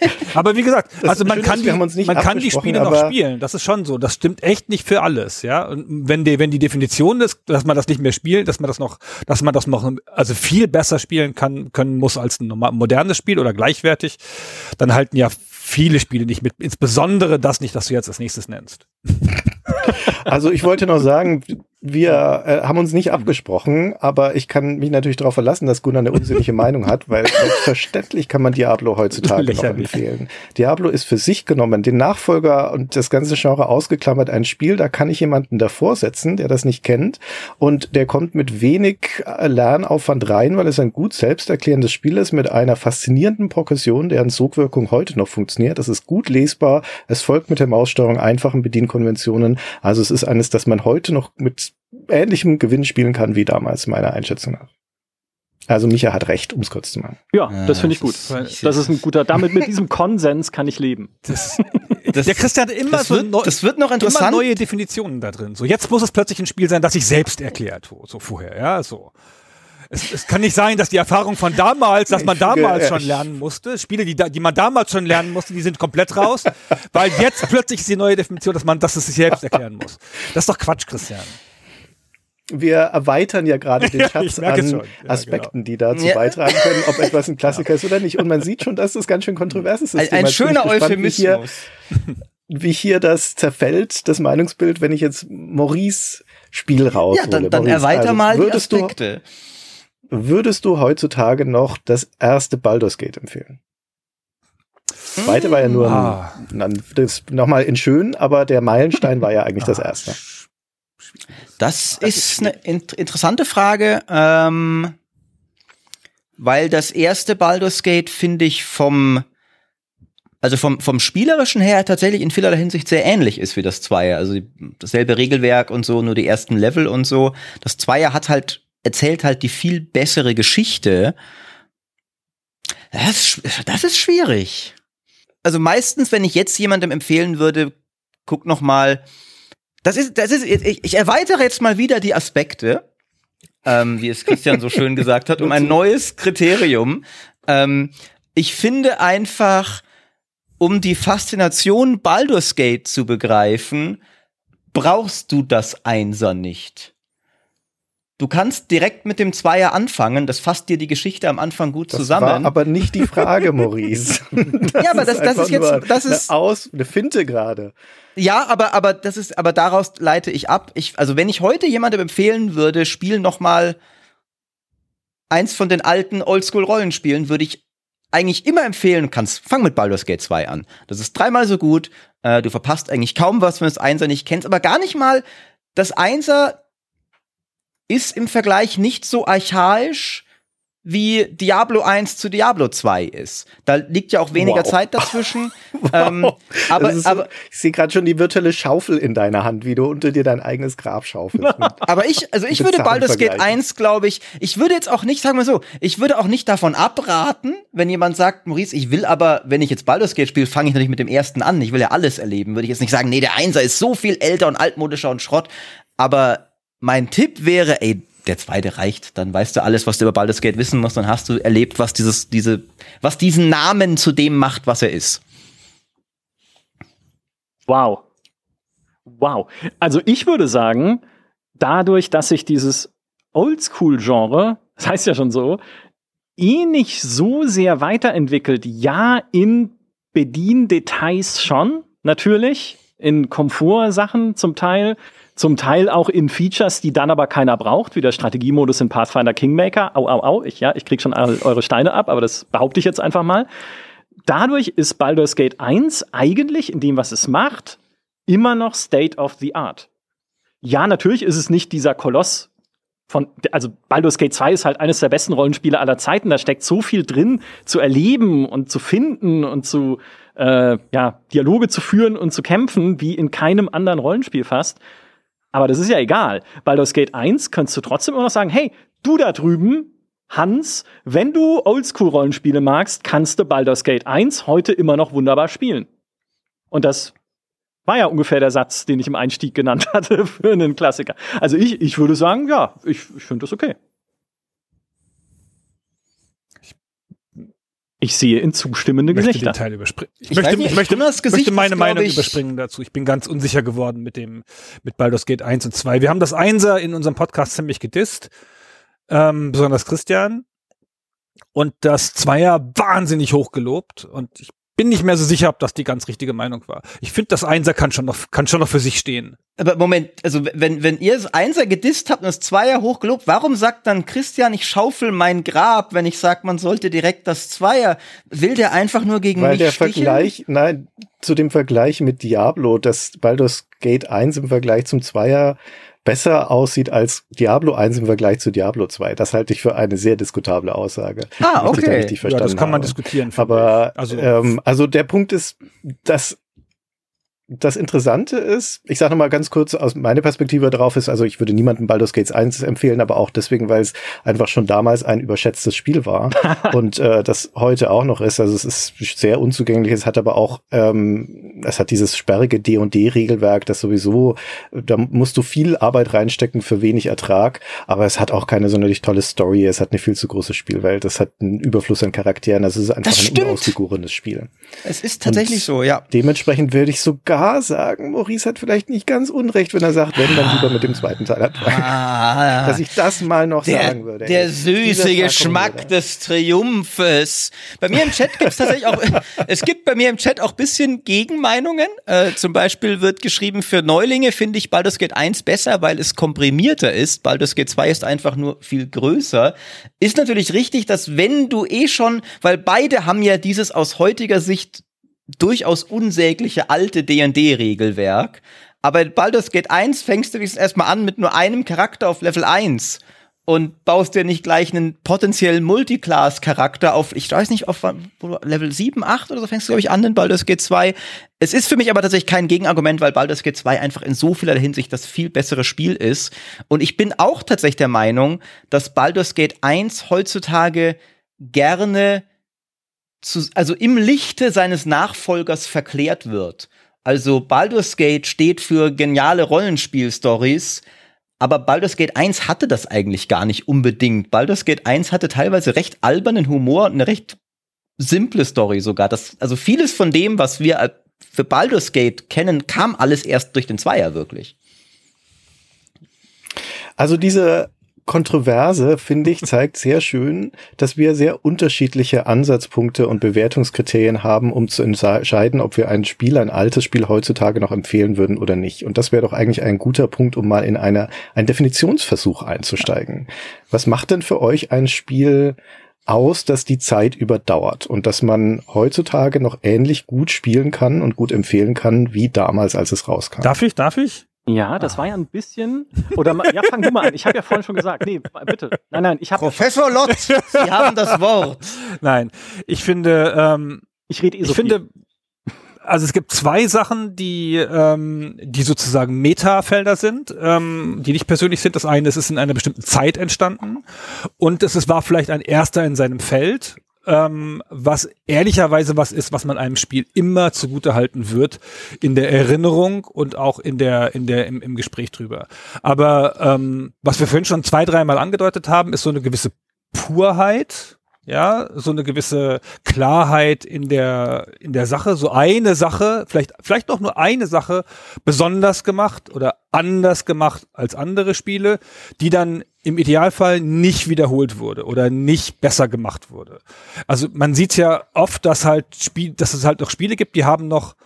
aber wie gesagt, das also man kann, die, man kann die Spiele noch spielen. Das ist schon so. Das stimmt echt nicht für alles, ja. Und wenn die, wenn die Definition ist, dass man das nicht mehr spielt, dass man das noch, dass man das noch, also viel besser spielen kann, können muss als ein modernes Spiel oder gleichwertig, dann halten ja viele Spiele nicht mit. Insbesondere das nicht, das du jetzt als nächstes nennst. Also ich wollte noch sagen, wir äh, haben uns nicht abgesprochen, aber ich kann mich natürlich darauf verlassen, dass Gunnar eine unsinnige Meinung hat, weil selbstverständlich kann man Diablo heutzutage noch empfehlen. Diablo ist für sich genommen, den Nachfolger und das ganze Genre ausgeklammert, ein Spiel, da kann ich jemanden davor setzen, der das nicht kennt. Und der kommt mit wenig äh, Lernaufwand rein, weil es ein gut selbsterklärendes Spiel ist mit einer faszinierenden Progression, deren Sogwirkung heute noch funktioniert. Es ist gut lesbar, es folgt mit der Maussteuerung einfachen Bedienkonventionen, also es ist eines, das man heute noch mit ähnlichem Gewinn spielen kann wie damals, meiner Einschätzung nach. Also Micha hat recht, um es kurz zu machen. Ja, das finde ich gut. Das, das ist ein guter, damit mit diesem Konsens kann ich leben. Das, das, der Christian hat immer so wird, das wird noch interessant. neue Definitionen da drin. So jetzt muss es plötzlich ein Spiel sein, das sich selbst erklärt, so vorher, ja, so. Es, es kann nicht sein, dass die Erfahrung von damals, dass man damals schon lernen musste, Spiele, die, die man damals schon lernen musste, die sind komplett raus, weil jetzt plötzlich ist die neue Definition, dass man, dass es sich selbst erklären muss. Das ist doch Quatsch, Christian wir erweitern ja gerade den Schatz ja, an ja, Aspekten, genau. die dazu ja. beitragen können, ob etwas ein Klassiker ist oder nicht. Und man sieht schon, dass das ganz schön kontrovers ist. Ein, ein schöner Euphemismus. Wie hier, wie hier das zerfällt, das Meinungsbild, wenn ich jetzt Maurice Spiel raushole. Ja, dann, dann Maurice, erweiter also, mal die Aspekte. Du, würdest du heutzutage noch das erste Baldur's Gate empfehlen? Das zweite war ja nur ah. ein, das nochmal in schön, aber der Meilenstein war ja eigentlich das erste. Das, das ist eine interessante Frage, ähm, weil das erste Baldur's Gate finde ich vom also vom, vom Spielerischen her tatsächlich in vielerlei Hinsicht sehr ähnlich ist wie das Zweier. Also dasselbe Regelwerk und so, nur die ersten Level und so. Das Zweier hat halt, erzählt halt die viel bessere Geschichte. Das, das ist schwierig. Also meistens, wenn ich jetzt jemandem empfehlen würde, guck noch mal das ist, das ist, ich, ich erweitere jetzt mal wieder die Aspekte, ähm, wie es Christian so schön gesagt hat, um ein neues Kriterium. Ähm, ich finde einfach, um die Faszination Baldur's Gate zu begreifen, brauchst du das Einser nicht. Du kannst direkt mit dem Zweier anfangen, das fasst dir die Geschichte am Anfang gut das zusammen. War aber nicht die Frage, Maurice. ja, aber das, das ist jetzt, das ist eine aus, eine Finte gerade. Ja, aber aber das ist, aber daraus leite ich ab. Ich, also wenn ich heute jemandem empfehlen würde, spiel noch mal eins von den alten Oldschool-Rollenspielen, würde ich eigentlich immer empfehlen kannst, fang mit Baldur's Gate 2 an. Das ist dreimal so gut. Äh, du verpasst eigentlich kaum was, wenn du das Einser nicht kennst, aber gar nicht mal das Einser ist im Vergleich nicht so archaisch wie Diablo 1 zu Diablo 2 ist. Da liegt ja auch weniger wow. Zeit dazwischen. wow. ähm, aber, so, aber ich sehe gerade schon die virtuelle Schaufel in deiner Hand, wie du unter dir dein eigenes Grab schaufelst. aber ich, also ich würde Baldur's Gate 1, glaube ich, ich würde jetzt auch nicht, sagen wir so, ich würde auch nicht davon abraten, wenn jemand sagt, Maurice, ich will aber, wenn ich jetzt Baldur's Gate spiele, fange ich natürlich mit dem ersten an. Ich will ja alles erleben. Würde ich jetzt nicht sagen, nee, der Einser ist so viel älter und altmodischer und Schrott. Aber mein Tipp wäre, ey, der zweite reicht, dann weißt du alles, was du über Baldur's Gate wissen musst, dann hast du erlebt, was dieses, diese, was diesen Namen zu dem macht, was er ist. Wow. Wow. Also ich würde sagen, dadurch, dass sich dieses Oldschool-Genre, das heißt ja schon so, eh nicht so sehr weiterentwickelt, ja, in Bediendetails schon, natürlich, in Komfortsachen zum Teil, zum Teil auch in Features, die dann aber keiner braucht, wie der Strategiemodus in Pathfinder Kingmaker. Au, au, au, ich, ja, ich krieg schon eure Steine ab, aber das behaupte ich jetzt einfach mal. dadurch ist Baldur's Gate 1 eigentlich in dem, was es macht, immer noch State of the Art. Ja, natürlich ist es nicht dieser Koloss von, also Baldur's Gate 2 ist halt eines der besten Rollenspiele aller Zeiten. Da steckt so viel drin, zu erleben und zu finden und zu, äh, ja, Dialoge zu führen und zu kämpfen, wie in keinem anderen Rollenspiel fast. Aber das ist ja egal. Baldur's Gate 1 kannst du trotzdem immer noch sagen, hey, du da drüben, Hans, wenn du Oldschool-Rollenspiele magst, kannst du Baldur's Gate 1 heute immer noch wunderbar spielen. Und das war ja ungefähr der Satz, den ich im Einstieg genannt hatte für einen Klassiker. Also ich, ich würde sagen, ja, ich, ich finde das okay. Ich sehe in zustimmende möchte Gesichter. den Teil überspringen. Ich, Ich möchte, nicht, ich möchte, Gesicht möchte meine Meinung ich- überspringen dazu. Ich bin ganz unsicher geworden mit dem, mit Baldur's Gate 1 und 2. Wir haben das Einser in unserem Podcast ziemlich gedisst. Ähm, besonders Christian. Und das Zweier wahnsinnig hoch gelobt. Und ich bin nicht mehr so sicher, ob das die ganz richtige Meinung war. Ich finde, das Einser kann schon noch, kann schon noch für sich stehen. Aber Moment, also wenn, wenn ihr das Einser gedisst habt und das Zweier hochgelobt, warum sagt dann Christian, ich schaufel mein Grab, wenn ich sag, man sollte direkt das Zweier? Will der einfach nur gegen Weil mich der sticheln? Vergleich, nein, zu dem Vergleich mit Diablo, dass Baldur's Gate 1 im Vergleich zum Zweier besser aussieht als Diablo 1 im Vergleich zu Diablo 2. Das halte ich für eine sehr diskutable Aussage. Ah, dich da okay. richtig Ja, verstanden das kann man habe. diskutieren. Aber also, ähm, also der Punkt ist, dass das Interessante ist, ich sage noch mal ganz kurz aus meiner Perspektive drauf ist, also ich würde niemandem Baldur's Gate 1 empfehlen, aber auch deswegen, weil es einfach schon damals ein überschätztes Spiel war und äh, das heute auch noch ist. Also es ist sehr unzugänglich, es hat aber auch, ähm, es hat dieses sperrige D&D-Regelwerk, das sowieso, da musst du viel Arbeit reinstecken für wenig Ertrag, aber es hat auch keine sonderlich tolle Story, es hat eine viel zu große Spielwelt, es hat einen Überfluss an Charakteren, also es ist einfach ein unausgegorenes Spiel. Es ist tatsächlich Und so, ja. Dementsprechend würde ich sogar sagen, Maurice hat vielleicht nicht ganz unrecht, wenn er sagt, wenn dann lieber mit dem zweiten Teil anfangen. Ah, Dass ich das mal noch der, sagen würde. der Ey, süße Geschmack des Triumphes. Bei mir im Chat gibt es tatsächlich auch, es gibt bei mir im Chat auch bisschen Gegenmeinungen. Äh, zum Beispiel wird geschrieben, für Neulinge finde ich Baldur's Gate 1 besser, weil es komprimierter ist. Baldur's Gate 2 ist einfach nur viel größer. Ist natürlich richtig, dass wenn du eh schon, weil beide haben ja dieses aus heutiger Sicht durchaus unsägliche alte D&D-Regelwerk. Aber in Baldur's Gate 1 fängst du wenigstens erstmal an mit nur einem Charakter auf Level 1 und baust dir nicht gleich einen potenziellen Multiclass-Charakter auf, ich weiß nicht, auf Level 7, 8 oder so fängst du, glaube ich, an in Baldur's Gate 2. Es ist für mich aber tatsächlich kein Gegenargument, weil Baldur's Gate 2 einfach in so vieler Hinsicht das viel bessere Spiel ist. Und ich bin auch tatsächlich der Meinung, dass Baldur's Gate 1 heutzutage gerne zu, also im Lichte seines Nachfolgers verklärt wird. Also Baldur's Gate steht für geniale Rollenspiel-Stories, aber Baldur's Gate 1 hatte das eigentlich gar nicht unbedingt. Baldur's Gate 1 hatte teilweise recht albernen Humor und eine recht simple Story sogar. Das, also vieles von dem, was wir für Baldur's Gate kennen, kam alles erst durch den Zweier wirklich. Also diese Kontroverse, finde ich, zeigt sehr schön, dass wir sehr unterschiedliche Ansatzpunkte und Bewertungskriterien haben, um zu entscheiden, ob wir ein Spiel, ein altes Spiel heutzutage noch empfehlen würden oder nicht. Und das wäre doch eigentlich ein guter Punkt, um mal in eine, einen Definitionsversuch einzusteigen. Was macht denn für euch ein Spiel aus, dass die Zeit überdauert und dass man heutzutage noch ähnlich gut spielen kann und gut empfehlen kann, wie damals, als es rauskam? darf ich, darf ich? Ja, das war ja ein bisschen. Oder ja, fang du mal an. Ich habe ja vorhin schon gesagt. Nee, bitte. Nein, nein, ich habe. Professor Lott, Sie haben das Wort. Nein, ich finde, ähm, Ich rede eh so ich finde, also es gibt zwei Sachen, die, ähm, die sozusagen Metafelder sind, ähm, die nicht persönlich sind. Das eine, es ist in einer bestimmten Zeit entstanden und es ist, war vielleicht ein erster in seinem Feld, ähm, was ehrlicherweise was ist, was man einem Spiel immer zugute halten wird in der Erinnerung und auch in der, in der, im, im Gespräch drüber. Aber ähm, was wir vorhin schon zwei, dreimal angedeutet haben, ist so eine gewisse Purheit, ja, so eine gewisse Klarheit in der, in der Sache, so eine Sache, vielleicht, vielleicht noch nur eine Sache besonders gemacht oder anders gemacht als andere Spiele, die dann im Idealfall nicht wiederholt wurde oder nicht besser gemacht wurde. Also man sieht ja oft, dass halt Spiel, dass es halt noch Spiele gibt, die haben noch,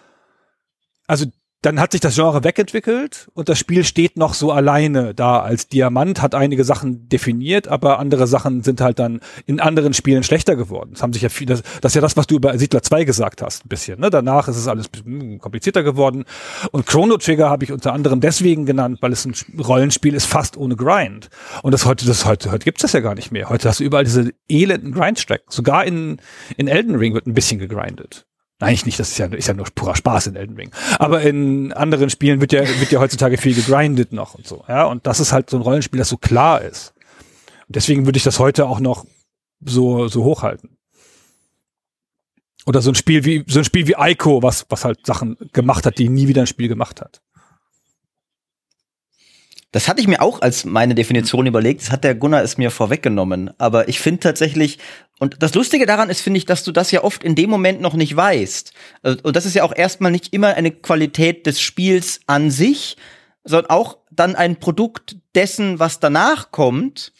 also dann hat sich das Genre wegentwickelt und das Spiel steht noch so alleine da als Diamant, hat einige Sachen definiert, aber andere Sachen sind halt dann in anderen Spielen schlechter geworden. Das haben sich ja viel, das, ist ja das, was du über Siedler 2 gesagt hast, ein bisschen. Ne? Danach ist es alles komplizierter geworden. Und Chrono Trigger habe ich unter anderem deswegen genannt, weil es ein Rollenspiel ist fast ohne Grind. Und das heute, das heute, heute gibt's das ja gar nicht mehr. Heute hast du überall diese elenden Grindstrecken. Sogar in, in Elden Ring wird ein bisschen gegrindet. Eigentlich nicht, das ist ja, ist ja nur purer Spaß in Elden Ring. Aber in anderen Spielen wird ja, wird ja heutzutage viel gegrindet noch und so. Ja, und das ist halt so ein Rollenspiel, das so klar ist. Und deswegen würde ich das heute auch noch so, so hochhalten. Oder so ein Spiel wie, so ein Spiel wie Ico, was, was halt Sachen gemacht hat, die nie wieder ein Spiel gemacht hat. Das hatte ich mir auch als meine Definition überlegt. Das hat der Gunnar es mir vorweggenommen. Aber ich finde tatsächlich, und das Lustige daran ist, finde ich, dass du das ja oft in dem Moment noch nicht weißt. Also, und das ist ja auch erstmal nicht immer eine Qualität des Spiels an sich, sondern auch dann ein Produkt dessen, was danach kommt.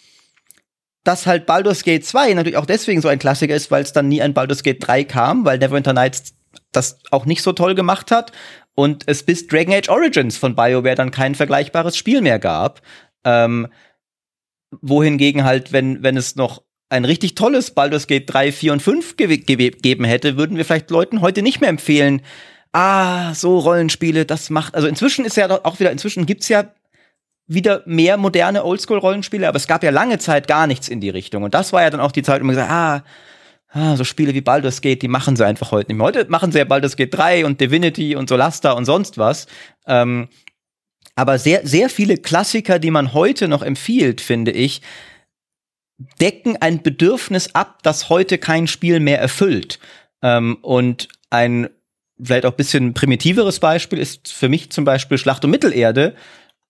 Dass halt Baldur's Gate 2 natürlich auch deswegen so ein Klassiker ist, weil es dann nie ein Baldur's Gate 3 kam, weil Neverwinter Nights das auch nicht so toll gemacht hat und es bis Dragon Age Origins von BioWare dann kein vergleichbares Spiel mehr gab. Ähm, wohingegen halt, wenn, wenn es noch ein richtig tolles Baldur's Gate 3, 4 und 5 ge gegeben hätte, würden wir vielleicht Leuten heute nicht mehr empfehlen, ah, so Rollenspiele, das macht, also inzwischen ist ja auch wieder, inzwischen gibt's ja wieder mehr moderne Oldschool-Rollenspiele, aber es gab ja lange Zeit gar nichts in die Richtung. Und das war ja dann auch die Zeit, wo man gesagt, ah, ah, so Spiele wie Baldur's Gate, die machen sie einfach heute nicht mehr. Heute machen sie ja Baldur's Gate 3 und Divinity und Solasta und sonst was. Ähm, aber sehr, sehr viele Klassiker, die man heute noch empfiehlt, finde ich, decken ein Bedürfnis ab, das heute kein Spiel mehr erfüllt. Ähm, und ein vielleicht auch bisschen primitiveres Beispiel ist für mich zum Beispiel Schlacht um Mittelerde.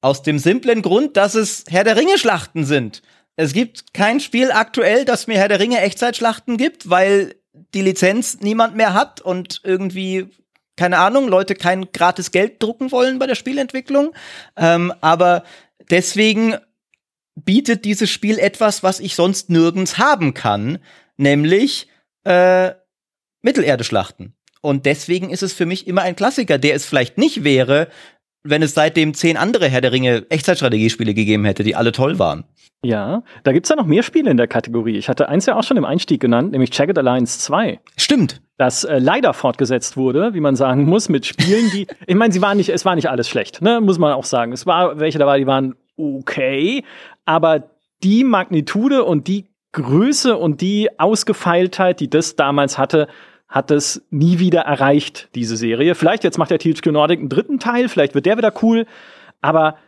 Aus dem simplen Grund, dass es Herr der Ringe Schlachten sind. Es gibt kein Spiel aktuell, das mir Herr der Ringe Echtzeitschlachten gibt, weil die Lizenz niemand mehr hat und irgendwie keine Ahnung, Leute kein gratis Geld drucken wollen bei der Spielentwicklung. Ähm, aber deswegen bietet dieses Spiel etwas, was ich sonst nirgends haben kann, nämlich äh, Mittelerde-Schlachten. Und deswegen ist es für mich immer ein Klassiker, der es vielleicht nicht wäre, wenn es seitdem zehn andere Herr der Ringe Echtzeitstrategiespiele gegeben hätte, die alle toll waren. Ja, da gibt's ja noch mehr Spiele in der Kategorie. Ich hatte eins ja auch schon im Einstieg genannt, nämlich Jagged Alliance 2. Stimmt. Das äh, leider fortgesetzt wurde, wie man sagen muss, mit Spielen, die, ich meine, sie waren nicht, es war nicht alles schlecht, ne, muss man auch sagen. Es war welche dabei, die waren okay, aber die Magnitude und die Größe und die Ausgefeiltheit, die das damals hatte, hat es nie wieder erreicht, diese Serie. Vielleicht jetzt macht der THQ Nordic einen dritten Teil, vielleicht wird der wieder cool, aber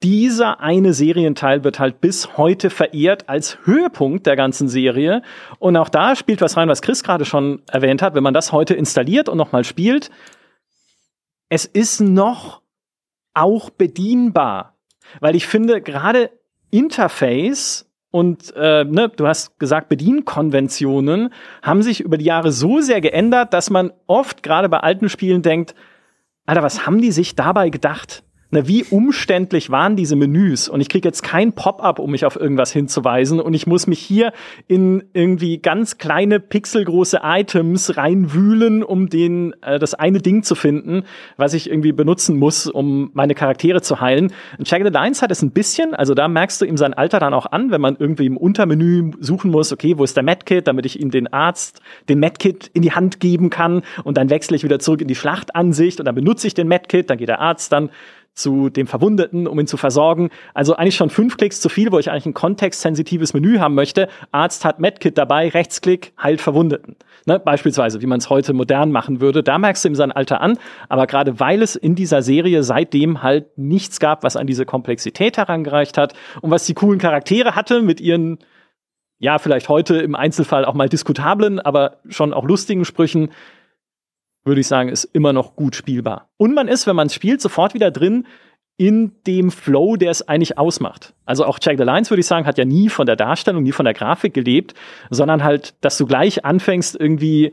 dieser eine Serienteil wird halt bis heute verehrt als Höhepunkt der ganzen Serie. Und auch da spielt was rein, was Chris gerade schon erwähnt hat. Wenn man das heute installiert und nochmal spielt, es ist noch auch bedienbar. Weil ich finde, gerade Interface und äh, ne, du hast gesagt, Bedienkonventionen haben sich über die Jahre so sehr geändert, dass man oft gerade bei alten Spielen denkt, Alter, was haben die sich dabei gedacht? Na, wie umständlich waren diese Menüs? Und ich kriege jetzt kein Pop-up, um mich auf irgendwas hinzuweisen. Und ich muss mich hier in irgendwie ganz kleine pixelgroße Items reinwühlen, um den äh, das eine Ding zu finden, was ich irgendwie benutzen muss, um meine Charaktere zu heilen. Und Jagged Alliance hat es ein bisschen, also da merkst du ihm sein Alter dann auch an, wenn man irgendwie im Untermenü suchen muss, okay, wo ist der Medkit, damit ich ihm den Arzt, den Medkit in die Hand geben kann und dann wechsle ich wieder zurück in die Schlachtansicht und dann benutze ich den Medkit, dann geht der Arzt dann zu dem Verwundeten, um ihn zu versorgen. Also eigentlich schon fünf Klicks zu viel, wo ich eigentlich ein kontextsensitives Menü haben möchte. Arzt hat Medkit dabei, Rechtsklick, heilt Verwundeten. Ne? Beispielsweise, wie man es heute modern machen würde. Da merkst du ihm sein Alter an. Aber gerade weil es in dieser Serie seitdem halt nichts gab, was an diese Komplexität herangereicht hat und was die coolen Charaktere hatte mit ihren ja, vielleicht heute im Einzelfall auch mal diskutablen, aber schon auch lustigen Sprüchen, würde ich sagen, ist immer noch gut spielbar. Und man ist, wenn man es spielt, sofort wieder drin in dem Flow, der es eigentlich ausmacht. Also auch Jack the Lines, würde ich sagen, hat ja nie von der Darstellung, nie von der Grafik gelebt, sondern halt, dass du gleich anfängst, irgendwie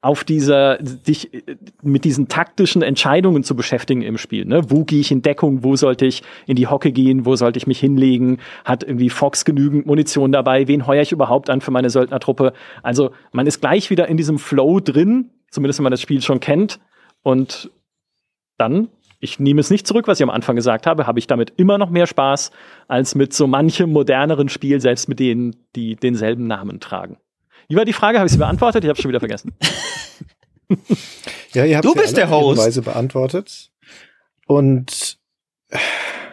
auf dieser, dich mit diesen taktischen Entscheidungen zu beschäftigen im Spiel. Ne? Wo gehe ich in Deckung? Wo sollte ich in die Hocke gehen? Wo sollte ich mich hinlegen? Hat irgendwie Fox genügend Munition dabei? Wen heuer ich überhaupt an für meine Söldnertruppe? Also man ist gleich wieder in diesem Flow drin, zumindest wenn man das Spiel schon kennt. Und dann ich nehme es nicht zurück, was ich am Anfang gesagt habe, habe ich damit immer noch mehr Spaß als mit so manchem moderneren Spiel, selbst mit denen, die denselben Namen tragen. Wie war die Frage? Habe ich sie beantwortet? Ich habe schon wieder vergessen. ja, ihr habt du bist der Host. Weise beantwortet. Und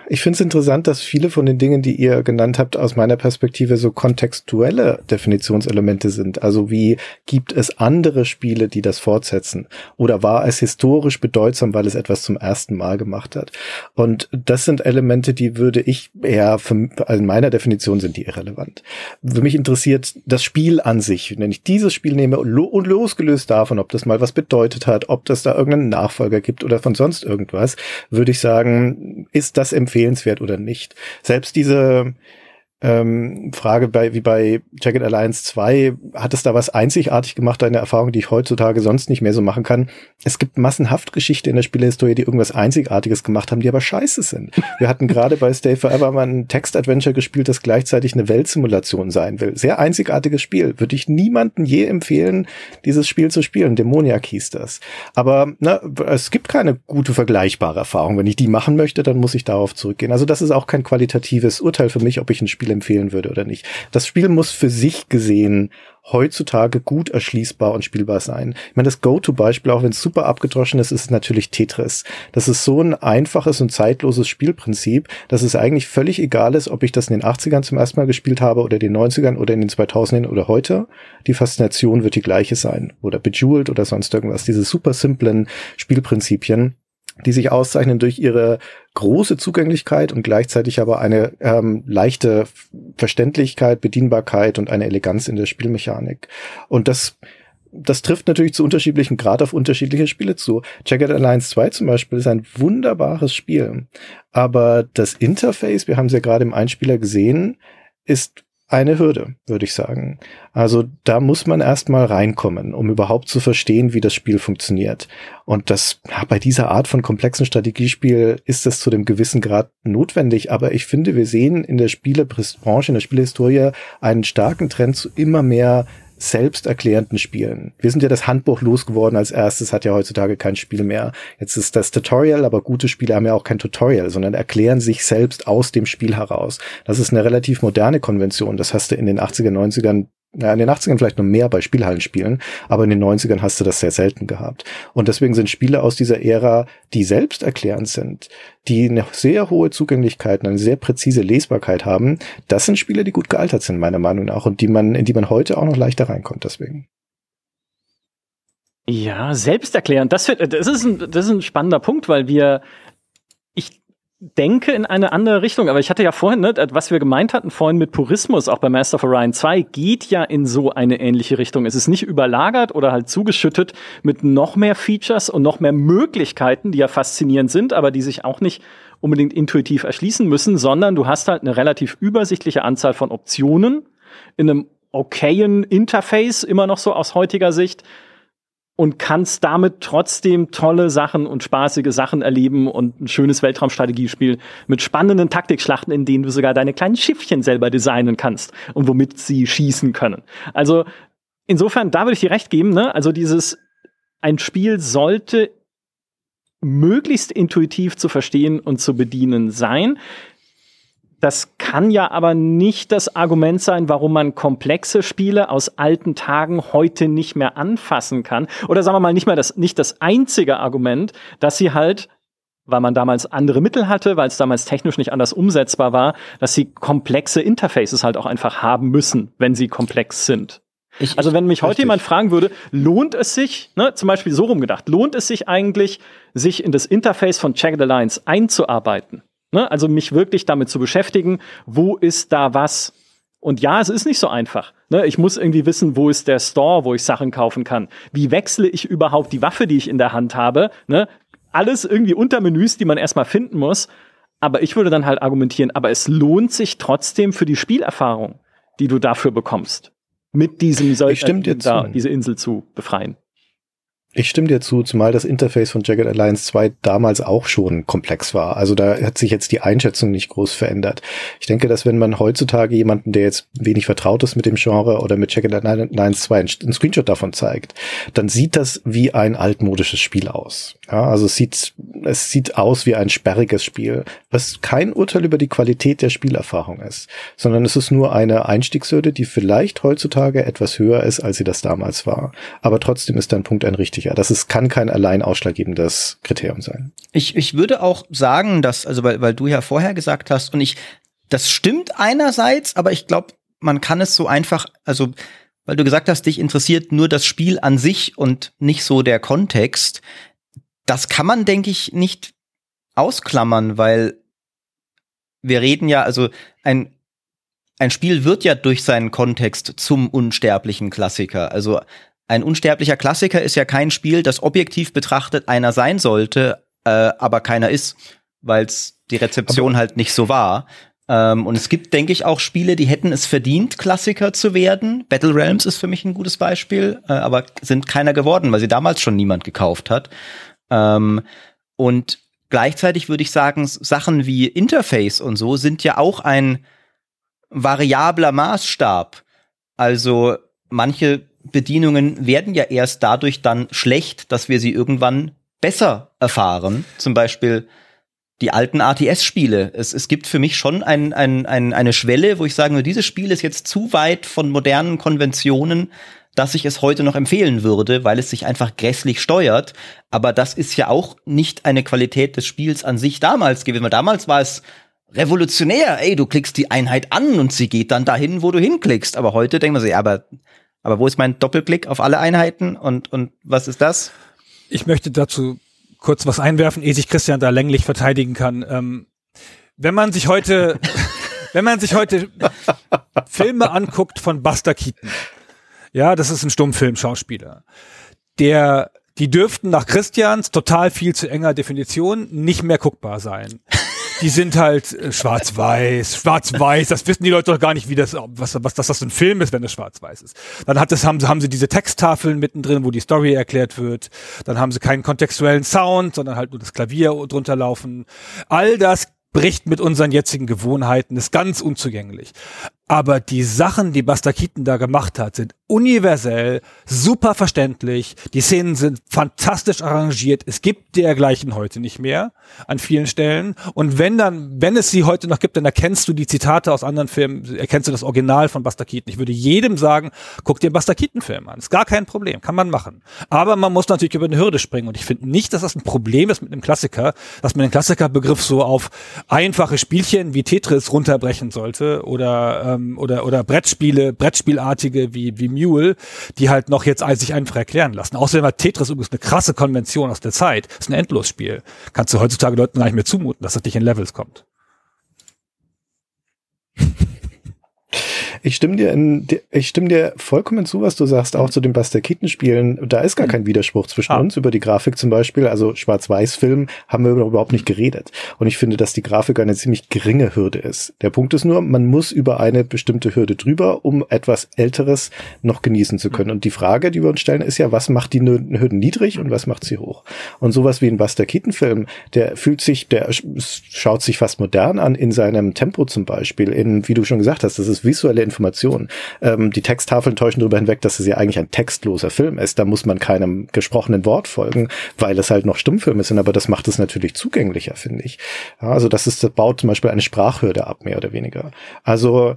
ich finde es interessant, dass viele von den Dingen, die ihr genannt habt, aus meiner Perspektive so kontextuelle Definitionselemente sind. Also wie gibt es andere Spiele, die das fortsetzen? Oder war es historisch bedeutsam, weil es etwas zum ersten Mal gemacht hat? Und das sind Elemente, die würde ich eher, für, also in meiner Definition sind die irrelevant. Für mich interessiert das Spiel an sich. Wenn ich dieses Spiel nehme und losgelöst davon, ob das mal was bedeutet hat, ob das da irgendeinen Nachfolger gibt oder von sonst irgendwas, würde ich sagen, ist das empfehlenswert empfehlenswert oder nicht. Selbst diese ähm, Frage bei, wie bei Jacket Alliance 2, hat es da was einzigartig gemacht, eine Erfahrung, die ich heutzutage sonst nicht mehr so machen kann? Es gibt massenhaft Geschichte in der Spielehistorie, die irgendwas Einzigartiges gemacht haben, die aber scheiße sind. Wir hatten gerade bei Stay Forever mal ein Text-Adventure gespielt, das gleichzeitig eine Weltsimulation sein will. Sehr einzigartiges Spiel. Würde ich niemandem je empfehlen, dieses Spiel zu spielen. Dämoniak hieß das. Aber na, es gibt keine gute vergleichbare Erfahrung. Wenn ich die machen möchte, dann muss ich darauf zurückgehen. Also das ist auch kein qualitatives Urteil für mich, ob ich ein Spiel empfehlen würde oder nicht. Das Spiel muss für sich gesehen heutzutage gut erschließbar und spielbar sein. Ich meine, das Go-To-Beispiel, auch wenn es super abgedroschen ist, ist natürlich Tetris. Das ist so ein einfaches und zeitloses Spielprinzip, dass es eigentlich völlig egal ist, ob ich das in den 80ern zum ersten Mal gespielt habe oder den 90ern oder in den 2000ern oder heute. Die Faszination wird die gleiche sein. Oder Bejeweled oder sonst irgendwas. Diese super simplen Spielprinzipien die sich auszeichnen durch ihre große Zugänglichkeit und gleichzeitig aber eine ähm, leichte Verständlichkeit, Bedienbarkeit und eine Eleganz in der Spielmechanik. Und das das trifft natürlich zu unterschiedlichen Grad auf unterschiedliche Spiele zu. Jagged Alliance 2 zum Beispiel ist ein wunderbares Spiel. Aber das Interface, wir haben es ja gerade im Einspieler gesehen, ist eine Hürde, würde ich sagen. Also da muss man erstmal reinkommen, um überhaupt zu verstehen, wie das Spiel funktioniert. Und das, bei dieser Art von komplexen Strategiespiel ist das zu dem gewissen Grad notwendig. Aber ich finde, wir sehen in der Spielebranche, in der Spielehistorie einen starken Trend zu immer mehr selbsterklärenden Spielen. Wir sind ja das Handbuch losgeworden als erstes, hat ja heutzutage kein Spiel mehr. Jetzt ist das Tutorial, aber gute Spiele haben ja auch kein Tutorial, sondern erklären sich selbst aus dem Spiel heraus. Das ist eine relativ moderne Konvention. Das hast du in den 80er, 90ern ja, in den 80ern vielleicht noch mehr bei Spielhallenspielen, aber in den 90ern hast du das sehr selten gehabt. Und deswegen sind Spiele aus dieser Ära, die selbsterklärend sind, die eine sehr hohe Zugänglichkeit und eine sehr präzise Lesbarkeit haben, das sind Spiele, die gut gealtert sind, meiner Meinung nach, und die man, in die man heute auch noch leichter reinkommt, deswegen. Ja, selbsterklärend. Das, das, ist ein, das ist ein spannender Punkt, weil wir, denke in eine andere Richtung. Aber ich hatte ja vorhin, ne, was wir gemeint hatten vorhin mit Purismus, auch bei Master of Orion 2, geht ja in so eine ähnliche Richtung. Es ist nicht überlagert oder halt zugeschüttet mit noch mehr Features und noch mehr Möglichkeiten, die ja faszinierend sind, aber die sich auch nicht unbedingt intuitiv erschließen müssen, sondern du hast halt eine relativ übersichtliche Anzahl von Optionen in einem okayen Interface, immer noch so aus heutiger Sicht, und kannst damit trotzdem tolle Sachen und spaßige Sachen erleben und ein schönes Weltraumstrategiespiel mit spannenden Taktikschlachten, in denen du sogar deine kleinen Schiffchen selber designen kannst und womit sie schießen können. Also insofern, da würde ich dir recht geben, ne? Also dieses ein Spiel sollte möglichst intuitiv zu verstehen und zu bedienen sein. Das kann ja aber nicht das Argument sein, warum man komplexe Spiele aus alten Tagen heute nicht mehr anfassen kann. Oder sagen wir mal nicht mehr das, nicht das einzige Argument, dass sie halt weil man damals andere Mittel hatte, weil es damals technisch nicht anders umsetzbar war, dass sie komplexe Interfaces halt auch einfach haben müssen, wenn sie komplex sind. Ich, also wenn mich heute richtig. jemand fragen würde, lohnt es sich, ne, zum Beispiel so rumgedacht, lohnt es sich eigentlich, sich in das Interface von Jagged Alliance einzuarbeiten? Ne? Also mich wirklich damit zu beschäftigen, wo ist da was? Und ja, es ist nicht so einfach. Ne? Ich muss irgendwie wissen, wo ist der Store, wo ich Sachen kaufen kann. Wie wechsle ich überhaupt die Waffe, die ich in der Hand habe? Ne? Alles irgendwie unter Menüs, die man erstmal finden muss. Aber ich würde dann halt argumentieren, aber es lohnt sich trotzdem für die Spielerfahrung, die du dafür bekommst, mit diesem dir da, diese Insel zu befreien. Ich stimme dir zu, zumal das Interface von Jagged Alliance 2 damals auch schon komplex war. Also da hat sich jetzt die Einschätzung nicht groß verändert. Ich denke, dass wenn man heutzutage jemanden, der jetzt wenig vertraut ist mit dem Genre oder mit Jagged Alliance 2 einen Screenshot davon zeigt, dann sieht das wie ein altmodisches Spiel aus. Ja, also es sieht es sieht aus wie ein sperriges Spiel, was kein Urteil über die Qualität der Spielerfahrung ist, sondern es ist nur eine Einstiegshürde, die vielleicht heutzutage etwas höher ist, als sie das damals war. Aber trotzdem ist dein Punkt ein richtiger. Das ist, kann kein allein ausschlaggebendes Kriterium sein. Ich, ich würde auch sagen, dass, also weil, weil du ja vorher gesagt hast, und ich, das stimmt einerseits, aber ich glaube, man kann es so einfach, also weil du gesagt hast, dich interessiert nur das Spiel an sich und nicht so der Kontext. Das kann man, denke ich, nicht ausklammern, weil wir reden ja, also ein, ein Spiel wird ja durch seinen Kontext zum unsterblichen Klassiker. Also ein unsterblicher Klassiker ist ja kein Spiel, das objektiv betrachtet einer sein sollte, äh, aber keiner ist, weil es die Rezeption aber halt nicht so war. Ähm, und es gibt, denke ich, auch Spiele, die hätten es verdient, Klassiker zu werden. Battle Realms ist für mich ein gutes Beispiel, äh, aber sind keiner geworden, weil sie damals schon niemand gekauft hat. Ähm, und gleichzeitig würde ich sagen, Sachen wie Interface und so sind ja auch ein variabler Maßstab. Also manche Bedienungen werden ja erst dadurch dann schlecht, dass wir sie irgendwann besser erfahren. Zum Beispiel die alten ATS-Spiele. Es, es gibt für mich schon ein, ein, ein, eine Schwelle, wo ich sage, dieses Spiel ist jetzt zu weit von modernen Konventionen, dass ich es heute noch empfehlen würde, weil es sich einfach grässlich steuert. Aber das ist ja auch nicht eine Qualität des Spiels an sich damals gewesen. Weil damals war es revolutionär. Ey, du klickst die Einheit an und sie geht dann dahin, wo du hinklickst. Aber heute denkt man sich, aber, aber wo ist mein Doppelklick auf alle Einheiten und, und was ist das? Ich möchte dazu kurz was einwerfen, ehe sich Christian da länglich verteidigen kann. Ähm, wenn man sich heute, wenn man sich heute Filme anguckt von Buster Keaton, ja, das ist ein Stummfilmschauspieler, der die dürften nach Christians total viel zu enger Definition nicht mehr guckbar sein die sind halt äh, schwarz-weiß, schwarz-weiß, das wissen die Leute doch gar nicht, wie das, was, was, dass das ein Film ist, wenn es schwarz-weiß ist. Dann hat es, haben, haben sie diese Texttafeln mittendrin, wo die Story erklärt wird. Dann haben sie keinen kontextuellen Sound, sondern halt nur das Klavier drunter laufen. All das bricht mit unseren jetzigen Gewohnheiten, ist ganz unzugänglich. Aber die Sachen, die Buster Keaton da gemacht hat, sind universell, super verständlich. Die Szenen sind fantastisch arrangiert. Es gibt dergleichen heute nicht mehr an vielen Stellen. Und wenn dann, wenn es sie heute noch gibt, dann erkennst du die Zitate aus anderen Filmen, erkennst du das Original von Buster Keaton. Ich würde jedem sagen, guck dir Buster Keaton Film an. Ist gar kein Problem. Kann man machen. Aber man muss natürlich über eine Hürde springen. Und ich finde nicht, dass das ein Problem ist mit einem Klassiker, dass man den Klassikerbegriff so auf einfache Spielchen wie Tetris runterbrechen sollte oder, ähm, oder, oder Brettspiele, Brettspielartige wie, wie Mule, die halt noch jetzt sich einfach erklären lassen. Außerdem hat Tetris übrigens eine krasse Konvention aus der Zeit. Ist ein Endlosspiel. Kannst du heutzutage Leuten gar nicht mehr zumuten, dass das nicht in Levels kommt. Ich stimme dir in, ich stimme dir vollkommen zu, was du sagst, auch zu den Buster Keaton Spielen. Da ist gar kein Widerspruch zwischen ah. uns über die Grafik zum Beispiel. Also Schwarz-Weiß-Film haben wir überhaupt nicht geredet. Und ich finde, dass die Grafik eine ziemlich geringe Hürde ist. Der Punkt ist nur, man muss über eine bestimmte Hürde drüber, um etwas Älteres noch genießen zu können. Und die Frage, die wir uns stellen, ist ja, was macht die Hürden niedrig und was macht sie hoch? Und sowas wie ein Buster Keaton Film, der fühlt sich, der schaut sich fast modern an in seinem Tempo zum Beispiel, in, wie du schon gesagt hast, das ist visuelle Informationen. Ähm, die Texttafeln täuschen darüber hinweg, dass es ja eigentlich ein textloser Film ist. Da muss man keinem gesprochenen Wort folgen, weil es halt noch Stummfilme sind, aber das macht es natürlich zugänglicher, finde ich. Ja, also das ist, das baut zum Beispiel eine Sprachhürde ab, mehr oder weniger. Also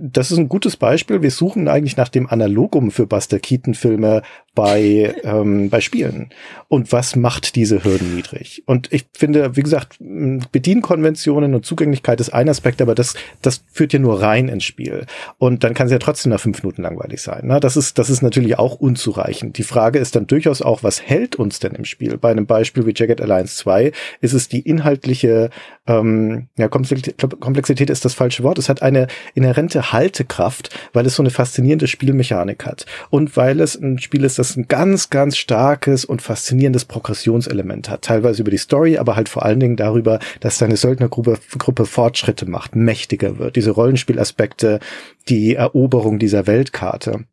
das ist ein gutes Beispiel. Wir suchen eigentlich nach dem Analogum für Buster Keaton Filme bei, ähm, bei Spielen. Und was macht diese Hürden niedrig? Und ich finde, wie gesagt, Bedienkonventionen und Zugänglichkeit ist ein Aspekt, aber das, das führt ja nur rein ins Spiel. Und dann kann es ja trotzdem nach fünf Minuten langweilig sein. Ne? Das ist, das ist natürlich auch unzureichend. Die Frage ist dann durchaus auch, was hält uns denn im Spiel? Bei einem Beispiel wie Jagged Alliance 2 ist es die inhaltliche, ähm, ja, Komplexität ist das falsche Wort. Es hat eine inhärente Haltekraft, weil es so eine faszinierende Spielmechanik hat. Und weil es ein Spiel ist, das ein ganz, ganz starkes und faszinierendes Progressionselement hat. Teilweise über die Story, aber halt vor allen Dingen darüber, dass deine Söldnergruppe Gruppe Fortschritte macht, mächtiger wird. Diese Rollenspielaspekte, die Eroberung dieser Weltkarte.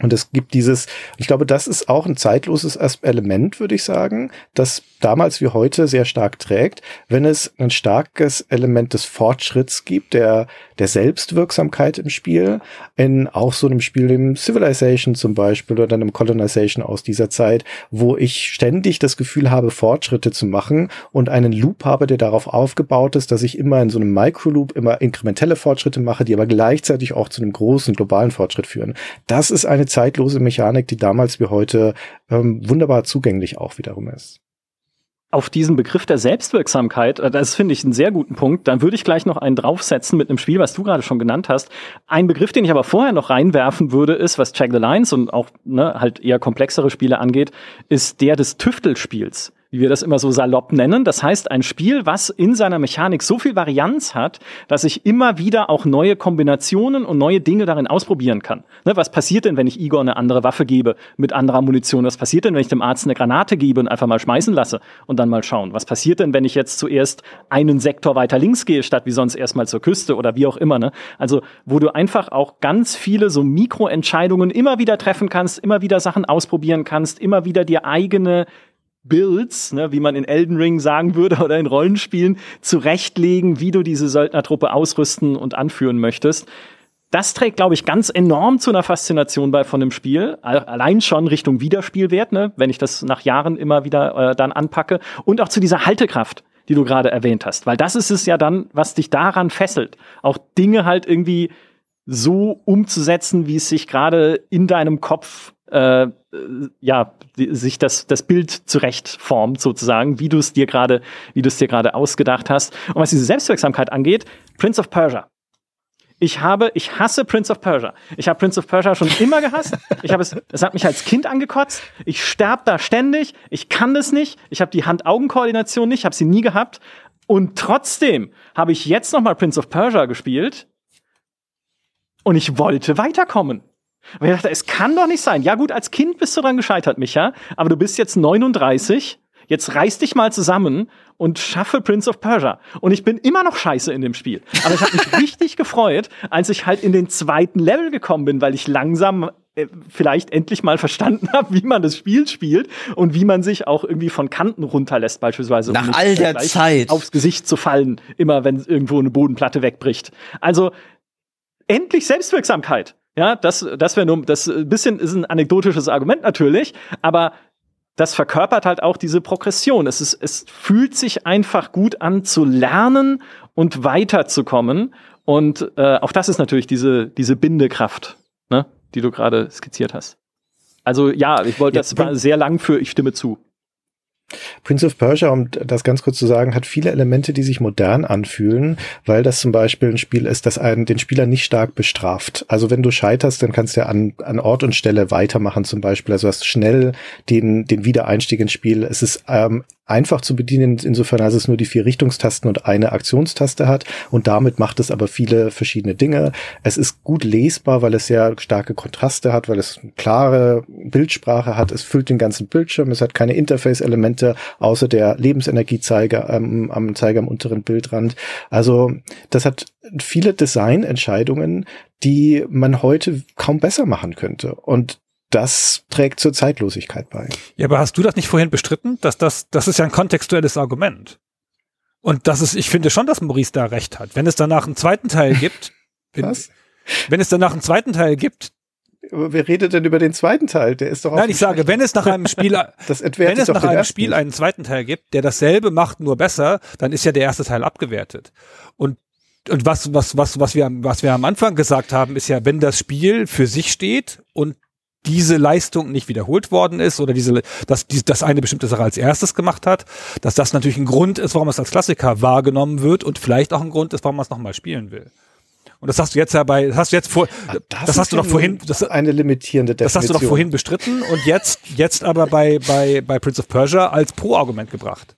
Und es gibt dieses, ich glaube, das ist auch ein zeitloses Element, würde ich sagen, das damals wie heute sehr stark trägt, wenn es ein starkes Element des Fortschritts gibt, der, der Selbstwirksamkeit im Spiel, in auch so einem Spiel wie Civilization zum Beispiel oder einem Colonization aus dieser Zeit, wo ich ständig das Gefühl habe, Fortschritte zu machen und einen Loop habe, der darauf aufgebaut ist, dass ich immer in so einem Microloop immer inkrementelle Fortschritte mache, die aber gleichzeitig auch zu einem großen globalen Fortschritt führen. Das ist eine zeitlose Mechanik, die damals wie heute ähm, wunderbar zugänglich auch wiederum ist auf diesen Begriff der Selbstwirksamkeit, äh, das finde ich einen sehr guten Punkt. Dann würde ich gleich noch einen draufsetzen mit einem Spiel, was du gerade schon genannt hast. Ein Begriff, den ich aber vorher noch reinwerfen würde, ist, was Check the Lines und auch ne, halt eher komplexere Spiele angeht, ist der des Tüftelspiels wie wir das immer so salopp nennen. Das heißt, ein Spiel, was in seiner Mechanik so viel Varianz hat, dass ich immer wieder auch neue Kombinationen und neue Dinge darin ausprobieren kann. Ne, was passiert denn, wenn ich Igor eine andere Waffe gebe mit anderer Munition? Was passiert denn, wenn ich dem Arzt eine Granate gebe und einfach mal schmeißen lasse und dann mal schauen? Was passiert denn, wenn ich jetzt zuerst einen Sektor weiter links gehe, statt wie sonst erstmal zur Küste oder wie auch immer? Ne? Also, wo du einfach auch ganz viele so Mikroentscheidungen immer wieder treffen kannst, immer wieder Sachen ausprobieren kannst, immer wieder dir eigene Builds, ne, wie man in Elden Ring sagen würde oder in Rollenspielen, zurechtlegen, wie du diese Söldnertruppe ausrüsten und anführen möchtest. Das trägt, glaube ich, ganz enorm zu einer Faszination bei von dem Spiel. Allein schon Richtung Wiederspielwert, ne, wenn ich das nach Jahren immer wieder äh, dann anpacke. Und auch zu dieser Haltekraft, die du gerade erwähnt hast. Weil das ist es ja dann, was dich daran fesselt. Auch Dinge halt irgendwie so umzusetzen, wie es sich gerade in deinem Kopf äh, ja, die, sich das, das Bild zurecht formt, sozusagen, wie du es dir gerade, wie du es dir gerade ausgedacht hast. Und was diese Selbstwirksamkeit angeht, Prince of Persia. Ich habe, ich hasse Prince of Persia. Ich habe Prince of Persia schon immer gehasst. Ich habe es, es hat mich als Kind angekotzt. Ich sterb da ständig. Ich kann das nicht. Ich habe die Hand-Augen-Koordination nicht. Ich habe sie nie gehabt. Und trotzdem habe ich jetzt noch mal Prince of Persia gespielt. Und ich wollte weiterkommen. Und ich dachte, es kann doch nicht sein. Ja gut, als Kind bist du dran gescheitert, Micha, aber du bist jetzt 39. Jetzt reiß dich mal zusammen und schaffe Prince of Persia. Und ich bin immer noch scheiße in dem Spiel. Aber ich habe mich richtig gefreut, als ich halt in den zweiten Level gekommen bin, weil ich langsam äh, vielleicht endlich mal verstanden habe, wie man das Spiel spielt und wie man sich auch irgendwie von Kanten runterlässt, beispielsweise. Nach um all der Zeit. Aufs Gesicht zu fallen, immer wenn irgendwo eine Bodenplatte wegbricht. Also endlich Selbstwirksamkeit. Ja, das, das wäre nur, das ein bisschen ist ein anekdotisches Argument natürlich, aber das verkörpert halt auch diese Progression. Es ist, es fühlt sich einfach gut an zu lernen und weiterzukommen. Und äh, auch das ist natürlich diese, diese Bindekraft, ne, die du gerade skizziert hast. Also ja, ich wollte, das war sehr lang für, ich stimme zu. Prince of Persia, um das ganz kurz zu sagen, hat viele Elemente, die sich modern anfühlen, weil das zum Beispiel ein Spiel ist, das einen, den Spieler nicht stark bestraft. Also wenn du scheiterst, dann kannst du ja an, an Ort und Stelle weitermachen zum Beispiel. Also hast schnell den, den Wiedereinstieg ins Spiel. Es ist ähm, einfach zu bedienen, insofern als es nur die vier Richtungstasten und eine Aktionstaste hat und damit macht es aber viele verschiedene Dinge. Es ist gut lesbar, weil es sehr starke Kontraste hat, weil es klare Bildsprache hat. Es füllt den ganzen Bildschirm. Es hat keine Interface-Elemente außer der Lebensenergiezeiger ähm, am Zeiger am unteren Bildrand. Also das hat viele Designentscheidungen, die man heute kaum besser machen könnte. Und das trägt zur Zeitlosigkeit bei. Ja, aber hast du das nicht vorhin bestritten? Dass das, das ist ja ein kontextuelles Argument. Und das ist, ich finde schon, dass Maurice da recht hat. Wenn es danach einen zweiten Teil gibt, Was? wenn es danach einen zweiten Teil gibt, Wer redet denn über den zweiten Teil? Der ist doch Nein, ich sage, wenn es nach einem Spiel, wenn es nach einem Spiel einen zweiten Teil gibt, der dasselbe macht, nur besser, dann ist ja der erste Teil abgewertet. Und und was, was, was, was wir, was wir am Anfang gesagt haben, ist ja, wenn das Spiel für sich steht und diese Leistung nicht wiederholt worden ist oder diese, dass die, das eine bestimmte Sache als erstes gemacht hat, dass das natürlich ein Grund ist, warum es als Klassiker wahrgenommen wird und vielleicht auch ein Grund ist, warum man es nochmal spielen will. Und das hast du jetzt ja bei, das hast du jetzt vor, ah, das, das hast du doch vorhin, das, eine limitierende Definition. Das hast du doch vorhin bestritten und jetzt, jetzt aber bei, bei, bei Prince of Persia als Pro-Argument gebracht.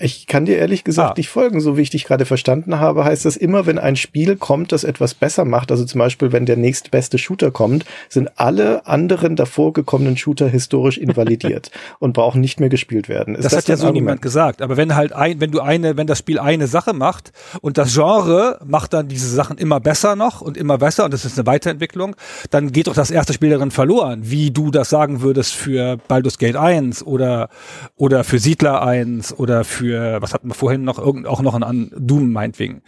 Ich kann dir ehrlich gesagt Ah. nicht folgen. So wie ich dich gerade verstanden habe, heißt das immer, wenn ein Spiel kommt, das etwas besser macht, also zum Beispiel, wenn der nächstbeste Shooter kommt, sind alle anderen davor gekommenen Shooter historisch invalidiert und brauchen nicht mehr gespielt werden. Ist das, hat ja so Argument? niemand gesagt. Aber wenn halt ein, wenn du eine, wenn das Spiel eine Sache macht und das Genre macht dann diese Sachen immer besser noch und immer besser und das ist eine Weiterentwicklung, dann geht doch das erste Spiel darin verloren, wie du das sagen würdest für Baldur's Gate 1 oder, oder für Siedler 1 oder für, was hatten wir vorhin noch, irgend, auch noch an Doom meinetwegen.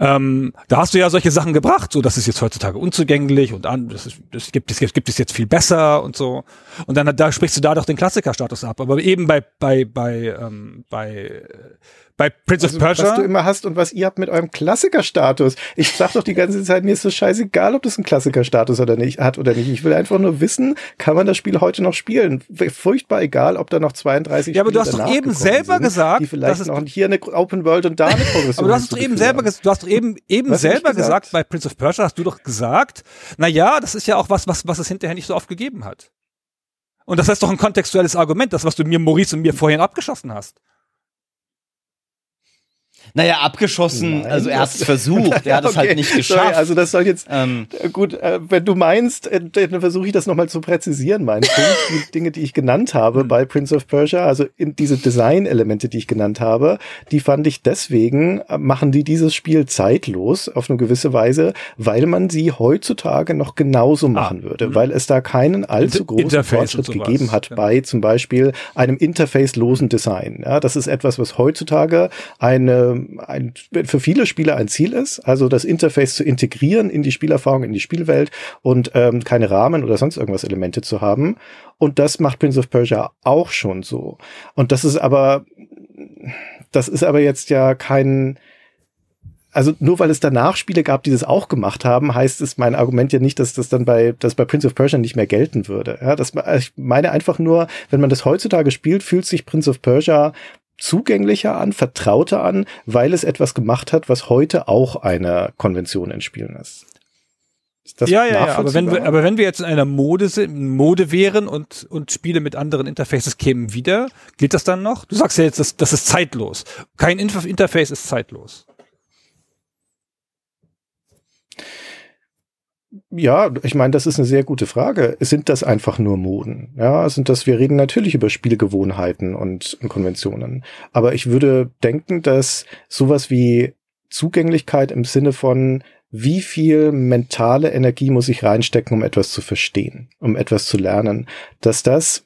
Ähm, da hast du ja solche Sachen gebracht, so das ist jetzt heutzutage unzugänglich und an, das, ist, das gibt es jetzt gibt es jetzt viel besser und so. Und dann da sprichst du da doch den Klassikerstatus ab. Aber eben bei bei bei ähm, bei bei Prince Also, of Persia. was du immer hast und was ihr habt mit eurem Klassikerstatus. Ich sag doch die ganze Zeit, mir ist das scheißegal, ob das einen Klassikerstatus oder nicht hat oder nicht. Ich will einfach nur wissen, kann man das Spiel heute noch spielen? Furchtbar egal, ob da noch 32 Ja, aber du Spiele hast doch eben selber sind, gesagt, die vielleicht noch hier eine Open World und da eine Progression aber du hast doch eben selber, haben. ges- du hast doch eben, eben Was selber gesagt? gesagt? bei Prince of Persia hast du doch gesagt, na ja, das ist ja auch was, was, was es hinterher nicht so oft gegeben hat. Und das ist doch ein kontextuelles Argument, das, was du mir, Maurice und mir vorhin abgeschossen hast. Naja, abgeschossen, Nein, also er hat das- es versucht, er hat es halt Okay, nicht sorry, geschafft. also das soll jetzt ähm, Äh, Gut, äh, wenn du meinst, äh, dann versuche ich das nochmal zu präzisieren, meinen Punkt. Die Dinge, die ich genannt habe bei Prince of Persia, also in diese Design-Elemente, die ich genannt habe, die fand ich deswegen, äh, machen die dieses Spiel zeitlos auf eine gewisse Weise, weil man sie heutzutage noch genauso machen würde, weil es da keinen allzu großen Interface Fortschritt gegeben hat genau. bei zum Beispiel einem interface-losen Design. Ja, das ist etwas, was heutzutage eine, ein, für viele Spieler ein Ziel ist, also das Interface zu integrieren in die Spielerfahrung, in die Spielwelt und ähm, keine Rahmen oder sonst irgendwas Elemente zu haben. Und das macht Prince of Persia auch schon so. Und das ist aber, das ist aber jetzt ja kein, also nur weil es danach Spiele gab, die das auch gemacht haben, heißt es mein Argument ja nicht, dass das dann bei, dass bei Prince of Persia nicht mehr gelten würde. Ja, das, ich meine einfach nur, wenn man das heutzutage spielt, fühlt sich Prince of Persia zugänglicher an, vertrauter an, weil es etwas gemacht hat, was heute auch einer Konvention in Spielen ist. Ist das ja, ja, ja, aber wenn, wir, aber wenn wir jetzt in einer Mode, sind, Mode wären und, und Spiele mit anderen Interfaces kämen wieder, gilt das dann noch? Du sagst ja jetzt, das, das ist zeitlos. Kein Interface ist zeitlos. Ja, ich meine, das ist eine sehr gute Frage. Sind das einfach nur Moden? Ja, sind das, wir reden natürlich über Spielgewohnheiten und, Konventionen. Aber ich würde denken, dass sowas wie Zugänglichkeit im Sinne von, wie viel mentale Energie muss ich reinstecken, um etwas zu verstehen, um etwas zu lernen, dass das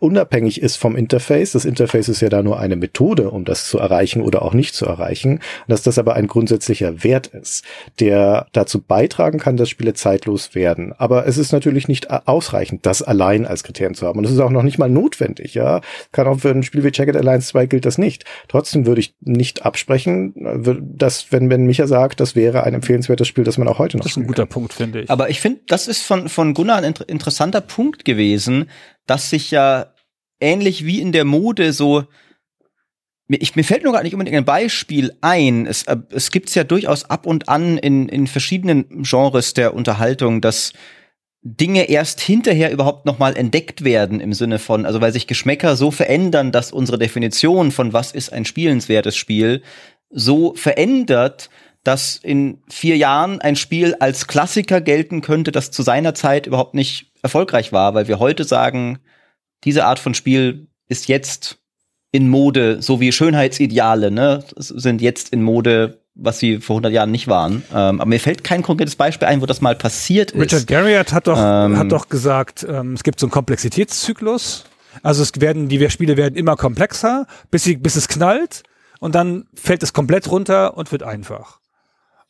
unabhängig ist vom Interface. Das Interface ist ja da nur eine Methode, um das zu erreichen oder auch nicht zu erreichen. Dass das aber ein grundsätzlicher Wert ist, der dazu beitragen kann, dass Spiele zeitlos werden. Aber es ist natürlich nicht ausreichend, das allein als Kriterium zu haben. Und es ist auch noch nicht mal notwendig, ja. Kann auch für ein Spiel wie Jagged Alliance 2 gilt das nicht. Trotzdem würde ich nicht absprechen, äh, dass, wenn, wenn Micha sagt, das wäre ein empfehlenswertes Spiel, das man auch heute noch Das ist ein guter kann. Punkt, finde ich. Aber ich finde, das ist von, von Gunnar ein inter interessanter Punkt gewesen, dass sich ja ähnlich wie in der Mode so mir, ich, mir fällt nur gar nicht unbedingt ein Beispiel ein. Es, äh, es gibt's ja durchaus ab und an in, in verschiedenen Genres der Unterhaltung, dass Dinge erst hinterher überhaupt noch mal entdeckt werden im Sinne von, also weil sich Geschmäcker so verändern, dass unsere Definition von was ist ein spielenswertes Spiel so verändert, dass in vier Jahren ein Spiel als Klassiker gelten könnte, das zu seiner Zeit überhaupt nicht erfolgreich war, weil wir heute sagen, diese Art von Spiel ist jetzt in Mode, so wie Schönheitsideale, ne, sind jetzt in Mode, was sie vor 100 Jahren nicht waren. Ähm, aber mir fällt kein konkretes Beispiel ein, wo das mal passiert ist. Richard Garriott hat doch, Ähm, hat doch gesagt, ähm, es gibt so einen Komplexitätszyklus. Also es werden, die Spiele werden immer komplexer, bis, sie, bis es knallt und dann fällt es komplett runter und wird einfach.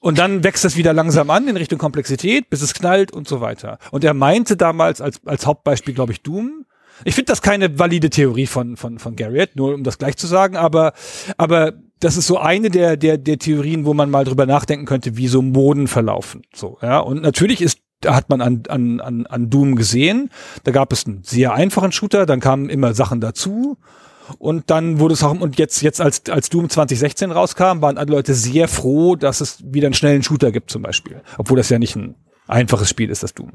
Und dann wächst es wieder langsam an in Richtung Komplexität, bis es knallt und so weiter. Und er meinte damals als, als Hauptbeispiel, glaube ich, Doom. Ich finde das keine valide Theorie von, von, von Garriott, nur um das gleich zu sagen, aber, aber das ist so eine der, der, der Theorien, wo man mal drüber nachdenken könnte, wie so Moden verlaufen. So, ja. Und natürlich ist da hat man an, an, an, an Doom gesehen. Da gab es einen sehr einfachen Shooter, dann kamen immer Sachen dazu. Und dann wurde es auch, und jetzt, jetzt als, als Doom 2016 rauskam, waren alle Leute sehr froh, dass es wieder einen schnellen Shooter gibt zum Beispiel. Obwohl das ja nicht ein einfaches Spiel ist, das Doom.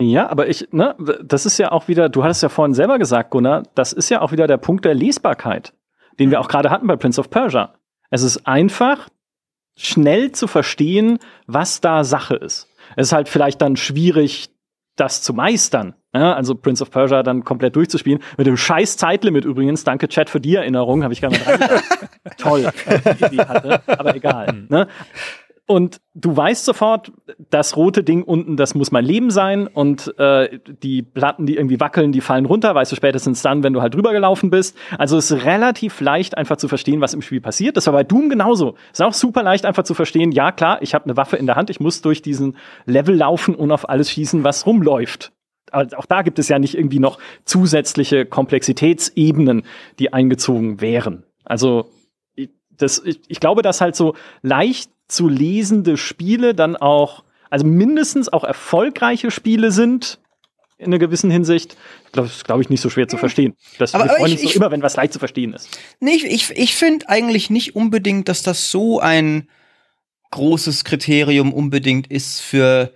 Ja, aber ich, ne, das ist ja auch wieder, du hattest ja vorhin selber gesagt, Gunnar, das ist ja auch wieder der Punkt der Lesbarkeit, den wir auch gerade hatten bei Prince of Persia. Es ist einfach schnell zu verstehen, was da Sache ist. Es ist halt vielleicht dann schwierig, das zu meistern. Ja, also Prince of Persia dann komplett durchzuspielen. Mit dem scheiß Zeitlimit übrigens. Danke, Chat, für die Erinnerung. Habe ich gar nicht Toll, die hatte. Aber egal. ne? Und du weißt sofort, das rote Ding unten, das muss mein Leben sein. Und äh, die Platten, die irgendwie wackeln, die fallen runter, weißt du spätestens dann, wenn du halt drüber gelaufen bist. Also es ist relativ leicht, einfach zu verstehen, was im Spiel passiert. Das war bei Doom genauso. Es ist auch super leicht, einfach zu verstehen, ja klar, ich habe eine Waffe in der Hand, ich muss durch diesen Level laufen und auf alles schießen, was rumläuft. Also auch da gibt es ja nicht irgendwie noch zusätzliche Komplexitätsebenen, die eingezogen wären. Also das, ich, ich glaube, dass halt so leicht zu lesende Spiele dann auch, also mindestens auch erfolgreiche Spiele sind, in einer gewissen Hinsicht. Das ist, glaube ich, nicht so schwer zu hm. verstehen. Das, aber, wir freuen uns ich, immer, wenn was leicht zu verstehen ist. Nee, ich, ich, ich finde eigentlich nicht unbedingt, dass das so ein großes Kriterium unbedingt ist für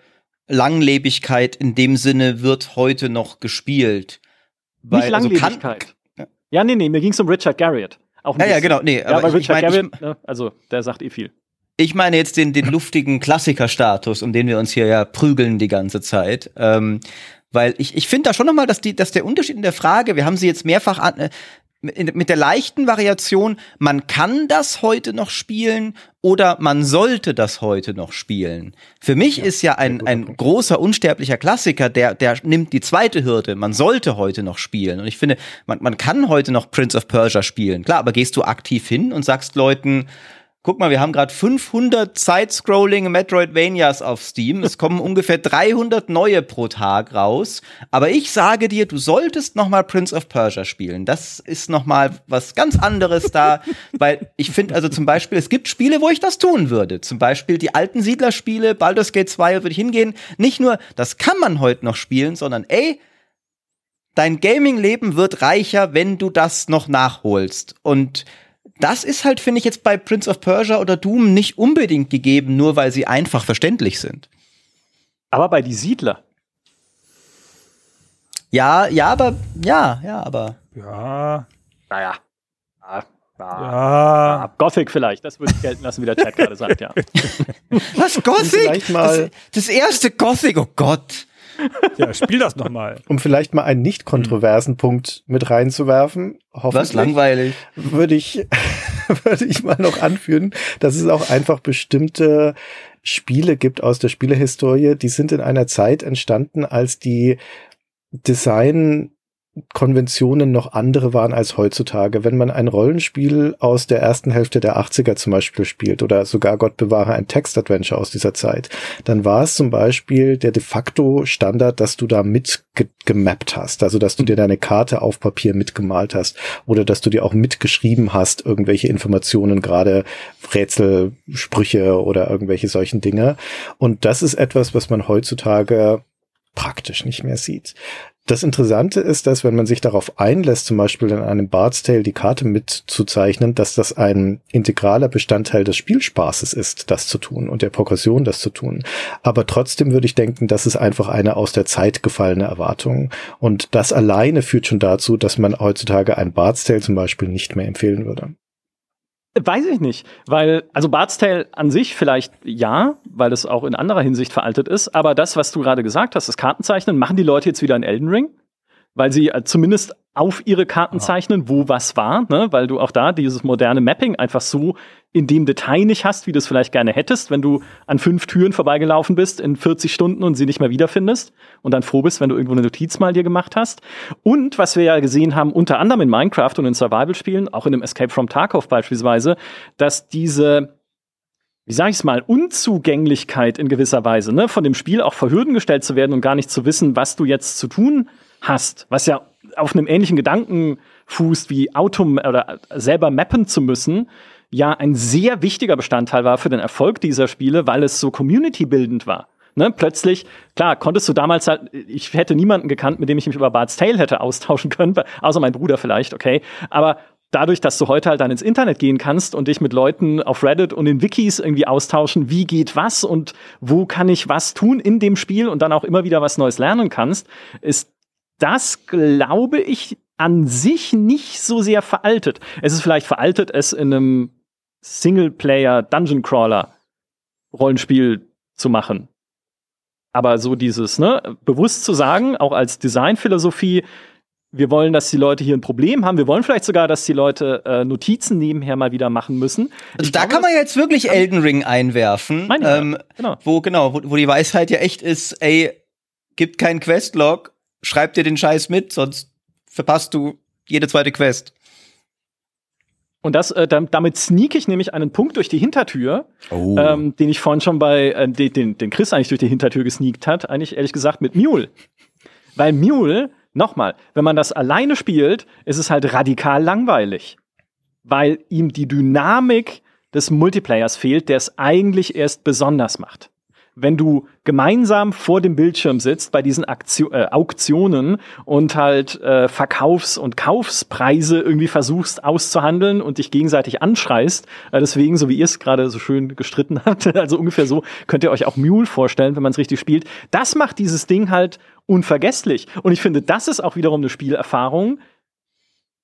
Langlebigkeit. In dem Sinne wird heute noch gespielt. Weil, nicht Langlebigkeit. Also ja, nee, nee, mir ging es um Richard Garriott. Auch ja, ja, genau. Nee, ja, aber, Richard ich mein, Garriott, ne, also der sagt eh viel. Ich meine jetzt den, den luftigen Klassikerstatus, um den wir uns hier ja prügeln die ganze Zeit. Ähm, weil ich, ich finde da schon nochmal, dass, die, dass der Unterschied in der Frage, wir haben sie jetzt mehrfach an, äh, mit der leichten Variation, man kann das heute noch spielen oder man sollte das heute noch spielen. Für mich ja, ist ja ein, ein großer, unsterblicher Klassiker, der, der nimmt die zweite Hürde. Man sollte heute noch spielen. Und ich finde, man, man kann heute noch Prince of Persia spielen. Klar, aber gehst du aktiv hin und sagst Leuten, Guck mal, wir haben gerade 500 Side-Scrolling Metroidvanias auf Steam. Es kommen ungefähr 300 neue pro Tag raus. Aber ich sage dir, du solltest noch mal Prince of Persia spielen. Das ist noch mal was ganz anderes da, weil ich finde, also zum Beispiel, es gibt Spiele, wo ich das tun würde. Zum Beispiel die alten Siedlerspiele, Baldur's Gate 2 würde ich hingehen. Nicht nur, das kann man heute noch spielen, sondern ey, dein Gaming-Leben wird reicher, wenn du das noch nachholst. Und das ist halt, finde ich, jetzt bei Prince of Persia oder Doom nicht unbedingt gegeben, nur weil sie einfach verständlich sind. Aber bei die Siedler. Ja, ja, aber, ja, ja, aber. Ja. Naja. Ja. Ja. Gothic vielleicht, das würde ich gelten lassen, wie der Chat gerade sagt, ja. Was, Gothic? Das, das erste Gothic, oh Gott. Ja, spiel das nochmal. Um vielleicht mal einen nicht kontroversen hm. Punkt mit reinzuwerfen. Was langweilig. Würde ich, würde ich mal noch anführen, dass es auch einfach bestimmte Spiele gibt aus der Spielehistorie, die sind in einer Zeit entstanden, als die Design Konventionen noch andere waren als heutzutage. Wenn man ein Rollenspiel aus der ersten Hälfte der 80er zum Beispiel spielt oder sogar Gott bewahre ein Textadventure aus dieser Zeit, dann war es zum Beispiel der de facto Standard, dass du da mitgemappt hast, also dass du dir deine Karte auf Papier mitgemalt hast oder dass du dir auch mitgeschrieben hast, irgendwelche Informationen, gerade Rätselsprüche oder irgendwelche solchen Dinge. Und das ist etwas, was man heutzutage praktisch nicht mehr sieht. Das Interessante ist, dass wenn man sich darauf einlässt, zum Beispiel in einem Bard's Tale die Karte mitzuzeichnen, dass das ein integraler Bestandteil des Spielspaßes ist, das zu tun und der Progression das zu tun. Aber trotzdem würde ich denken, das ist einfach eine aus der Zeit gefallene Erwartung. Und das alleine führt schon dazu, dass man heutzutage ein Bard's Tale zum Beispiel nicht mehr empfehlen würde. Weiß ich nicht, weil, also Bart's Tale an sich vielleicht ja, weil es auch in anderer Hinsicht veraltet ist, aber das, was du gerade gesagt hast, das Kartenzeichnen, machen die Leute jetzt wieder in Elden Ring? Weil sie äh, zumindest auf ihre Karten zeichnen, wo was war, ne? weil du auch da dieses moderne Mapping einfach so in dem Detail nicht hast, wie du es vielleicht gerne hättest, wenn du an fünf Türen vorbeigelaufen bist in 40 Stunden und sie nicht mehr wiederfindest und dann froh bist, wenn du irgendwo eine Notiz mal dir gemacht hast. Und was wir ja gesehen haben, unter anderem in Minecraft und in Survival-Spielen, auch in dem Escape from Tarkov beispielsweise, dass diese wie sage ich es mal, Unzugänglichkeit in gewisser Weise, ne, von dem Spiel auch vor Hürden gestellt zu werden und gar nicht zu wissen, was du jetzt zu tun hast, was ja auf einem ähnlichen Gedanken fußt wie Auto oder selber mappen zu müssen, ja ein sehr wichtiger Bestandteil war für den Erfolg dieser Spiele, weil es so community-bildend war. Ne, plötzlich, klar, konntest du damals halt, ich hätte niemanden gekannt, mit dem ich mich über Bart's Tale hätte austauschen können, außer mein Bruder vielleicht, okay. Aber dadurch, dass du heute halt dann ins Internet gehen kannst und dich mit Leuten auf Reddit und in Wikis irgendwie austauschen, wie geht was und wo kann ich was tun in dem Spiel und dann auch immer wieder was Neues lernen kannst, ist das, glaube ich, an sich nicht so sehr veraltet. Es ist vielleicht veraltet, es in einem Singleplayer Dungeon Crawler Rollenspiel zu machen. Aber so dieses, ne, bewusst zu sagen, auch als Designphilosophie, wir wollen, dass die Leute hier ein Problem haben. Wir wollen vielleicht sogar, dass die Leute äh, Notizen nebenher mal wieder machen müssen. Also da glaube, kann man jetzt wirklich Elden Ring einwerfen, ähm, genau. wo genau, wo, wo die Weisheit ja echt ist, ey, gibt keinen Questlog, schreib dir den Scheiß mit, sonst verpasst du jede zweite Quest. Und das, äh, damit sneak ich nämlich einen Punkt durch die Hintertür, oh. ähm, den ich vorhin schon bei, äh, den, den Chris eigentlich durch die Hintertür gesneakt hat, eigentlich ehrlich gesagt mit Mule. Weil Mule Nochmal, wenn man das alleine spielt, ist es halt radikal langweilig, weil ihm die Dynamik des Multiplayers fehlt, der es eigentlich erst besonders macht. Wenn du gemeinsam vor dem Bildschirm sitzt bei diesen Aktio äh, Auktionen und halt äh, Verkaufs- und Kaufspreise irgendwie versuchst auszuhandeln und dich gegenseitig anschreist, äh, deswegen, so wie ihr es gerade so schön gestritten habt, also ungefähr so könnt ihr euch auch Mule vorstellen, wenn man es richtig spielt. Das macht dieses Ding halt unvergesslich. Und ich finde, das ist auch wiederum eine Spielerfahrung,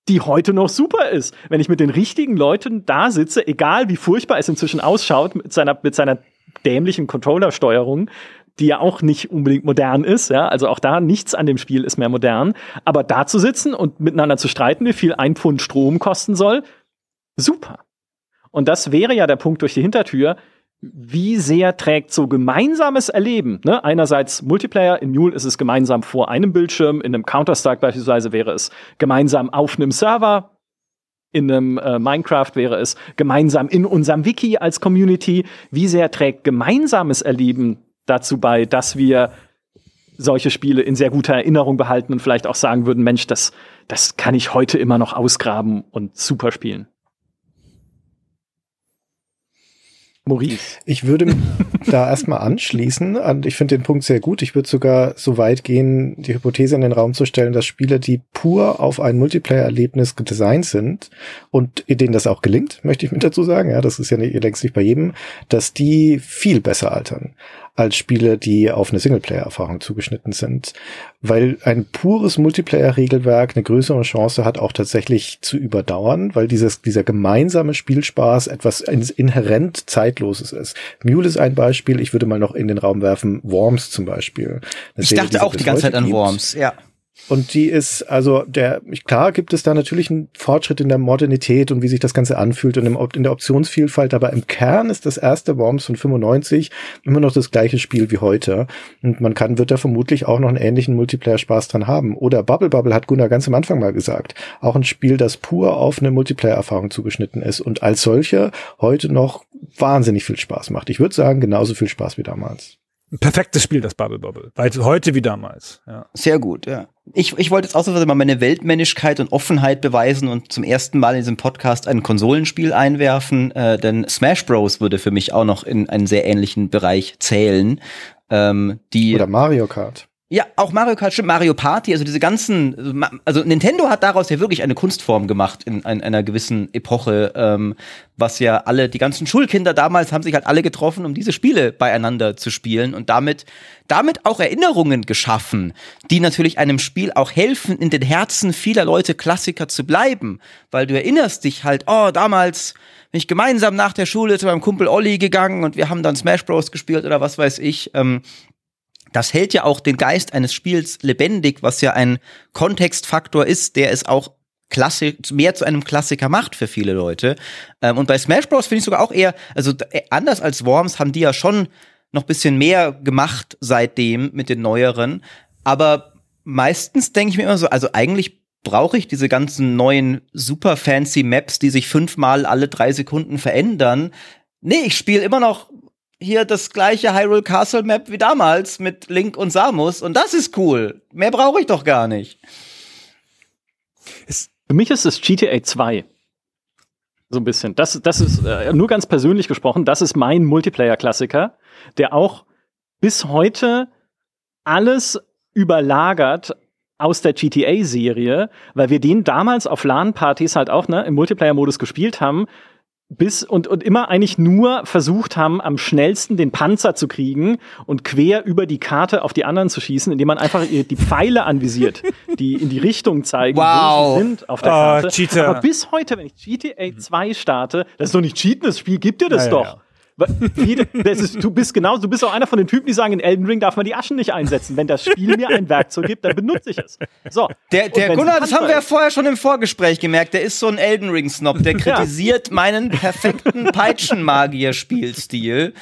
die heute noch super ist. Wenn ich mit den richtigen Leuten da sitze, egal wie furchtbar es inzwischen ausschaut, mit seiner, mit seiner dämlichen Controller-Steuerung, die ja auch nicht unbedingt modern ist, ja, also auch da nichts an dem Spiel ist mehr modern, aber da zu sitzen und miteinander zu streiten, wie viel ein Pfund Strom kosten soll, super. Und das wäre ja der Punkt durch die Hintertür, wie sehr trägt so gemeinsames Erleben, ne? einerseits Multiplayer, in Mule ist es gemeinsam vor einem Bildschirm, in einem Counter-Strike beispielsweise wäre es gemeinsam auf einem Server, in einem äh, Minecraft wäre es gemeinsam in unserem Wiki als Community. Wie sehr trägt gemeinsames Erleben dazu bei, dass wir solche Spiele in sehr guter Erinnerung behalten und vielleicht auch sagen würden, Mensch, das, das kann ich heute immer noch ausgraben und super spielen. Maurice. Ich würde da erstmal anschließen. Ich finde den Punkt sehr gut. Ich würde sogar so weit gehen, die Hypothese in den Raum zu stellen, dass Spiele, die pur auf ein Multiplayer-Erlebnis gedesignt sind und denen das auch gelingt, möchte ich mit dazu sagen, ja, das ist ja nicht, längst nicht bei jedem, dass die viel besser altern als Spiele, die auf eine Singleplayer-Erfahrung zugeschnitten sind, weil ein pures Multiplayer-Regelwerk eine größere Chance hat, auch tatsächlich zu überdauern, weil dieses, dieser gemeinsame Spielspaß etwas inhärent Zeitloses ist. Mule ist ein Beispiel, ich würde mal noch in den Raum werfen, Worms zum Beispiel. ich Serie, dachte auch die ganze Zeit an Worms, ja. Und die ist, also der, klar gibt es da natürlich einen Fortschritt in der Modernität und wie sich das Ganze anfühlt und im, in der Optionsvielfalt, aber im Kern ist das erste Worms von 95 immer noch das gleiche Spiel wie heute. Und man kann, wird da vermutlich auch noch einen ähnlichen Multiplayer-Spaß dran haben. Oder Bubble Bubble hat Gunnar ganz am Anfang mal gesagt. Auch ein Spiel, das pur auf eine Multiplayer-Erfahrung zugeschnitten ist und als solche heute noch wahnsinnig viel Spaß macht. Ich würde sagen, genauso viel Spaß wie damals. Ein perfektes Spiel, das Bubble Bubble. Weil heute wie damals. Ja. Sehr gut, ja. Ich, ich wollte jetzt außerdem mal meine Weltmännlichkeit und Offenheit beweisen und zum ersten Mal in diesem Podcast ein Konsolenspiel einwerfen, äh, denn Smash Bros. würde für mich auch noch in einen sehr ähnlichen Bereich zählen. Ähm, die Oder Mario Kart. Ja, auch Mario Kart, stimmt, Mario Party, also diese ganzen, also Nintendo hat daraus ja wirklich eine Kunstform gemacht in, in einer gewissen Epoche, ähm, was ja alle, die ganzen Schulkinder damals haben sich halt alle getroffen, um diese Spiele beieinander zu spielen und damit, damit auch Erinnerungen geschaffen, die natürlich einem Spiel auch helfen, in den Herzen vieler Leute Klassiker zu bleiben, weil du erinnerst dich halt, oh, damals bin ich gemeinsam nach der Schule zu meinem Kumpel Olli gegangen und wir haben dann Smash Bros. gespielt oder was weiß ich, ähm, das hält ja auch den Geist eines Spiels lebendig, was ja ein Kontextfaktor ist, der es auch Klassik, mehr zu einem Klassiker macht für viele Leute. Ähm, und bei Smash Bros. finde ich sogar auch eher, also äh, anders als Worms haben die ja schon noch bisschen mehr gemacht seitdem mit den neueren. Aber meistens denke ich mir immer so, also eigentlich brauche ich diese ganzen neuen super fancy Maps, die sich fünfmal alle drei Sekunden verändern. Nee, ich spiele immer noch hier das gleiche Hyrule Castle Map wie damals mit Link und Samus und das ist cool. Mehr brauche ich doch gar nicht. für mich ist es GTA 2. So ein bisschen. Das, das ist äh, nur ganz persönlich gesprochen, das ist mein Multiplayer-Klassiker, der auch bis heute alles überlagert, aus der GTA-Serie, weil wir den damals auf LAN-Partys halt auch ne, im Multiplayer-Modus gespielt haben, bis und, und immer eigentlich nur versucht haben, am schnellsten den Panzer zu kriegen und quer über die Karte auf die anderen zu schießen, indem man einfach die Pfeile anvisiert, die in die Richtung zeigen, wow. wo sie sind auf der Oh, Karte. Cheater. Aber bis heute, wenn ich GTA 2 starte, das ist doch nicht cheaten, das Spiel gibt dir das Ja, ja, doch. ja. Das ist, du bist genau, du bist auch einer von den Typen, die sagen, in Elden Ring darf man die Aschen nicht einsetzen. Wenn das Spiel mir ein Werkzeug gibt, dann benutze ich es. So. Der, der Gunnar, das haben wir ja vorher schon im Vorgespräch gemerkt, der ist so ein Elden Ring-Snob, der kritisiert meinen perfekten Peitschenmagier-Spielstil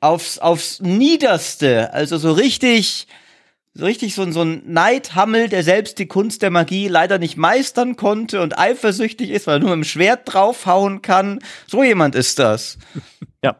aufs, aufs Niederste. Also so richtig, so richtig so, ein- so ein Neidhammel, der selbst die Kunst der Magie leider nicht meistern konnte und eifersüchtig ist, weil er nur mit dem Schwert draufhauen kann. So jemand ist das. Ja.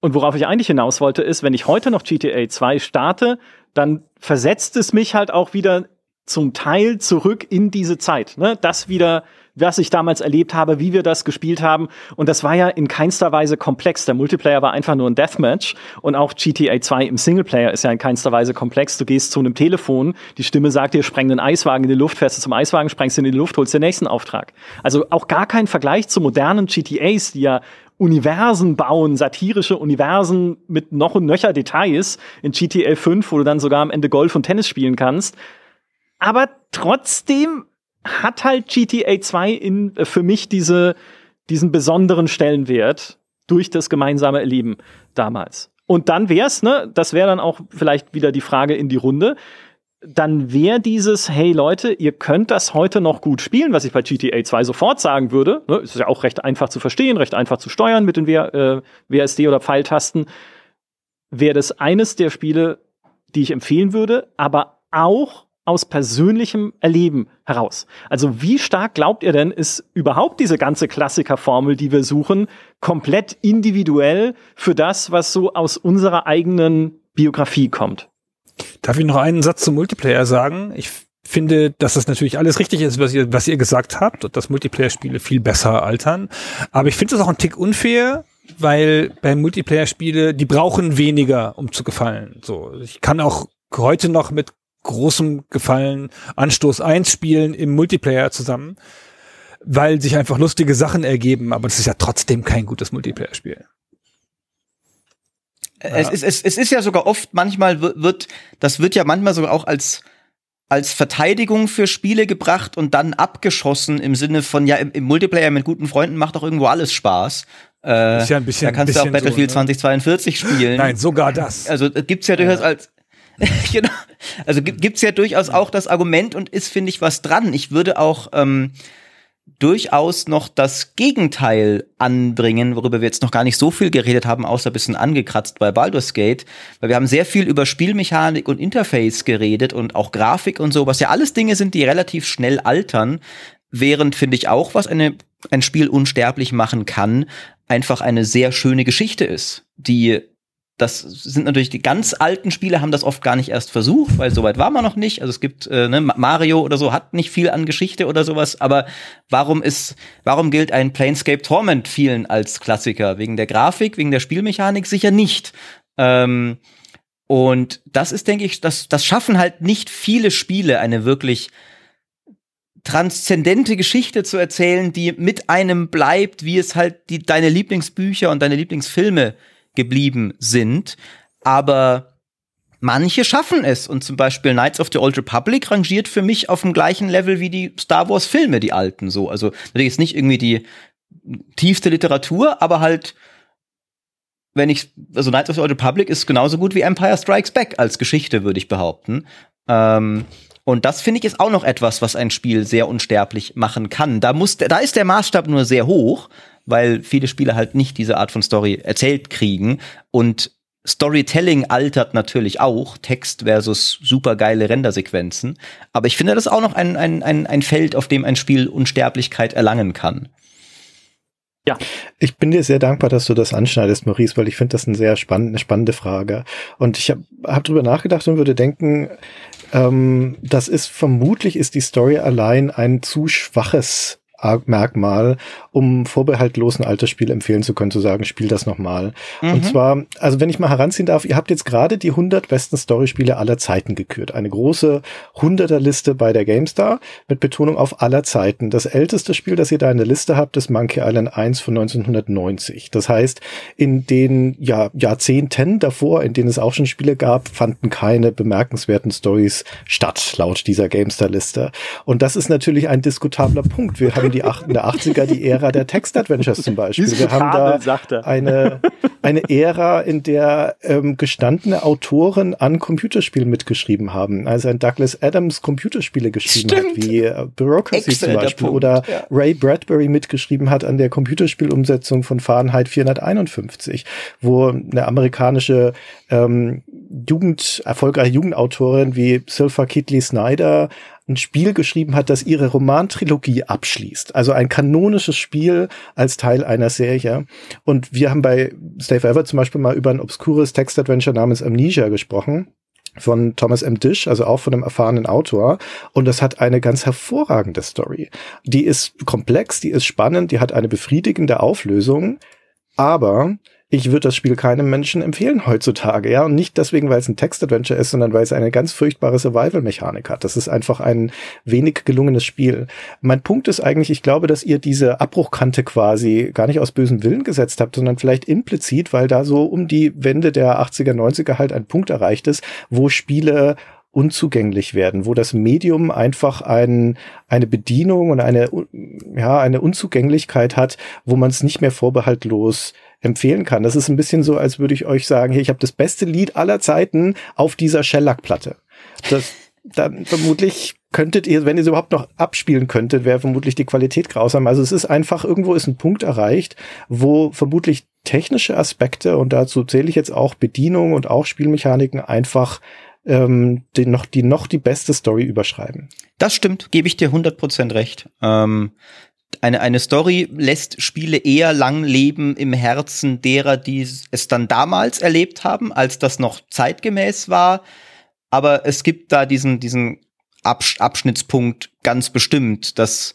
Und worauf ich eigentlich hinaus wollte, ist, wenn ich heute noch GTA 2 starte, dann versetzt es mich halt auch wieder zum Teil zurück in diese Zeit. Ne? Das wieder, was ich damals erlebt habe, wie wir das gespielt haben. Und das war ja in keinster Weise komplex. Der Multiplayer war einfach nur ein Deathmatch. Und auch GTA 2 im Singleplayer ist ja in keinster Weise komplex. Du gehst zu einem Telefon, die Stimme sagt dir, spreng den Eiswagen in die Luft, fährst du zum Eiswagen, sprengst ihn in die Luft, holst den nächsten Auftrag. Also auch gar kein Vergleich zu modernen GTAs, die ja Universen bauen, satirische Universen mit noch und nöcher Details in GTA 5, wo du dann sogar am Ende Golf und Tennis spielen kannst. Aber trotzdem hat halt GTA 2 in, äh, für mich diese, diesen besonderen Stellenwert durch das gemeinsame Erleben damals. Und dann wär's, ne, das wäre dann auch vielleicht wieder die Frage in die Runde, dann wäre dieses, hey Leute, ihr könnt das heute noch gut spielen, was ich bei GTA 2 sofort sagen würde. Ne, ist ja auch recht einfach zu verstehen, recht einfach zu steuern mit den w äh, WSD oder Pfeiltasten. Wäre das eines der Spiele, die ich empfehlen würde, aber auch aus persönlichem Erleben heraus. Also wie stark glaubt ihr denn, ist überhaupt diese ganze Klassikerformel, die wir suchen, komplett individuell für das, was so aus unserer eigenen Biografie kommt? Darf ich noch einen Satz zum Multiplayer sagen? Ich finde, dass das natürlich alles richtig ist, was ihr, was ihr gesagt habt und dass Multiplayer-Spiele viel besser altern. Aber ich finde es auch ein Tick unfair, weil bei Multiplayer-Spiele, die brauchen weniger, um zu gefallen. So, ich kann auch heute noch mit großem Gefallen Anstoß 1 spielen im Multiplayer zusammen, weil sich einfach lustige Sachen ergeben, aber das ist ja trotzdem kein gutes Multiplayer-Spiel. Es, ist, es, es ist ja sogar oft, manchmal wi- wird, das wird ja manchmal sogar auch als, als Verteidigung für Spiele gebracht und dann abgeschossen im Sinne von, ja, im, im Multiplayer mit guten Freunden macht doch irgendwo alles Spaß. Äh, Ist ja ein bisschen- da kannst du auch bisschen Battlefield so, ne? 2042 spielen. Nein, sogar das. Also äh, gibt's ja durchaus als genau. Also gibt- gibt's ja durchaus auch das Argument und ist finde ich was dran. Ich würde auch ähm, durchaus noch das Gegenteil anbringen, worüber wir jetzt noch gar nicht so viel geredet haben, außer ein bisschen angekratzt bei Baldur's Gate, weil wir haben sehr viel über Spielmechanik und Interface geredet und auch Grafik und so, was ja alles Dinge sind, die relativ schnell altern, während finde ich auch, was eine ein Spiel unsterblich machen kann, einfach eine sehr schöne Geschichte ist, die das sind natürlich die ganz alten Spiele haben das oft gar nicht erst versucht, weil soweit war man noch nicht. Also es gibt äh, ne, Ma- Mario oder so hat nicht viel an Geschichte oder sowas, aber warum ist warum gilt ein Planescape Torment vielen als Klassiker wegen der Grafik, wegen der Spielmechanik sicher nicht. Ähm, und das ist denke ich, das das schaffen halt nicht viele Spiele eine wirklich transzendente Geschichte zu erzählen, die mit einem bleibt, wie es halt die, deine Lieblingsbücher und deine Lieblingsfilme geblieben sind. Aber manche schaffen es. Und zum Beispiel Knights of the Old Republic rangiert für mich auf dem gleichen Level wie die Star Wars Filme, die alten so. Also natürlich ist nicht irgendwie die tiefste Literatur, aber halt wenn ich, also Knights of the Old Republic ist genauso gut wie Empire Strikes Back als Geschichte, würde ich behaupten. Ähm, und das finde ich ist auch noch etwas, was ein Spiel sehr unsterblich machen kann. Da muss, da ist der Maßstab nur sehr hoch, weil viele Spiele halt nicht diese Art von Story erzählt kriegen. Und Storytelling altert natürlich auch, Text versus supergeile Rendersequenzen. Aber ich finde das auch noch ein, ein, ein, ein Feld, auf dem ein Spiel Unsterblichkeit erlangen kann. Ich bin dir sehr dankbar, dass du das anschneidest, Maurice, weil ich finde das eine sehr spannende, spannende Frage. Und ich habe hab drüber nachgedacht und würde denken, ähm, das ist vermutlich ist die Story allein ein zu schwaches Merkmal, um vorbehaltlos ein altes Spiel empfehlen zu können, zu sagen, spiel das nochmal. Mhm. Und zwar, also wenn ich mal heranziehen darf, ihr habt jetzt gerade die 100 besten Storyspiele aller Zeiten gekürt. Eine große 100er-Liste bei der GameStar mit Betonung auf aller Zeiten. Das älteste Spiel, das ihr da in der Liste habt, ist Monkey Island 1 von 1990. Das heißt, in den ja, Jahrzehnten davor, in denen es auch schon Spiele gab, fanden keine bemerkenswerten Stories statt, laut dieser GameStar-Liste. Und das ist natürlich ein diskutabler Punkt. Wir haben die in der 80er die Ära der Text-Adventures zum Beispiel. Wir haben da eine, eine Ära, in der ähm, gestandene Autoren an Computerspielen mitgeschrieben haben. Also ein Douglas Adams Computerspiele geschrieben Stimmt. hat, wie äh, Bureaucracy zum Beispiel. Oder ja. Ray Bradbury mitgeschrieben hat an der Computerspielumsetzung von Fahrenheit 451, wo eine amerikanische ähm, Jugend, erfolgreiche Jugendautorin wie Sylpha Kitley Snyder ein Spiel geschrieben hat, das ihre Romantrilogie abschließt. Also ein kanonisches Spiel als Teil einer Serie. Und wir haben bei Stay Forever zum Beispiel mal über ein obskures Textadventure namens Amnesia gesprochen von Thomas M. Dish, also auch von einem erfahrenen Autor. Und das hat eine ganz hervorragende Story. Die ist komplex, die ist spannend, die hat eine befriedigende Auflösung, aber ich würde das Spiel keinem Menschen empfehlen heutzutage, ja. Und nicht deswegen, weil es ein Text-Adventure ist, sondern weil es eine ganz furchtbare Survival-Mechanik hat. Das ist einfach ein wenig gelungenes Spiel. Mein Punkt ist eigentlich, ich glaube, dass ihr diese Abbruchkante quasi gar nicht aus bösem Willen gesetzt habt, sondern vielleicht implizit, weil da so um die Wende der 80er, 90er halt ein Punkt erreicht ist, wo Spiele unzugänglich werden, wo das Medium einfach ein, eine Bedienung und eine, ja, eine Unzugänglichkeit hat, wo man es nicht mehr vorbehaltlos empfehlen kann. Das ist ein bisschen so, als würde ich euch sagen, hier, ich habe das beste Lied aller Zeiten auf dieser Shellac-Platte. Das dann vermutlich könntet ihr, wenn ihr es überhaupt noch abspielen könntet, wäre vermutlich die Qualität grausam. Also es ist einfach, irgendwo ist ein Punkt erreicht, wo vermutlich technische Aspekte, und dazu zähle ich jetzt auch Bedienung und auch Spielmechaniken, einfach ähm, die, noch, die noch die beste Story überschreiben. Das stimmt, gebe ich dir 100% recht. Ähm, eine, eine Story lässt Spiele eher lang leben im Herzen derer, die es dann damals erlebt haben, als das noch zeitgemäß war. Aber es gibt da diesen, diesen Absch Abschnittspunkt ganz bestimmt, dass,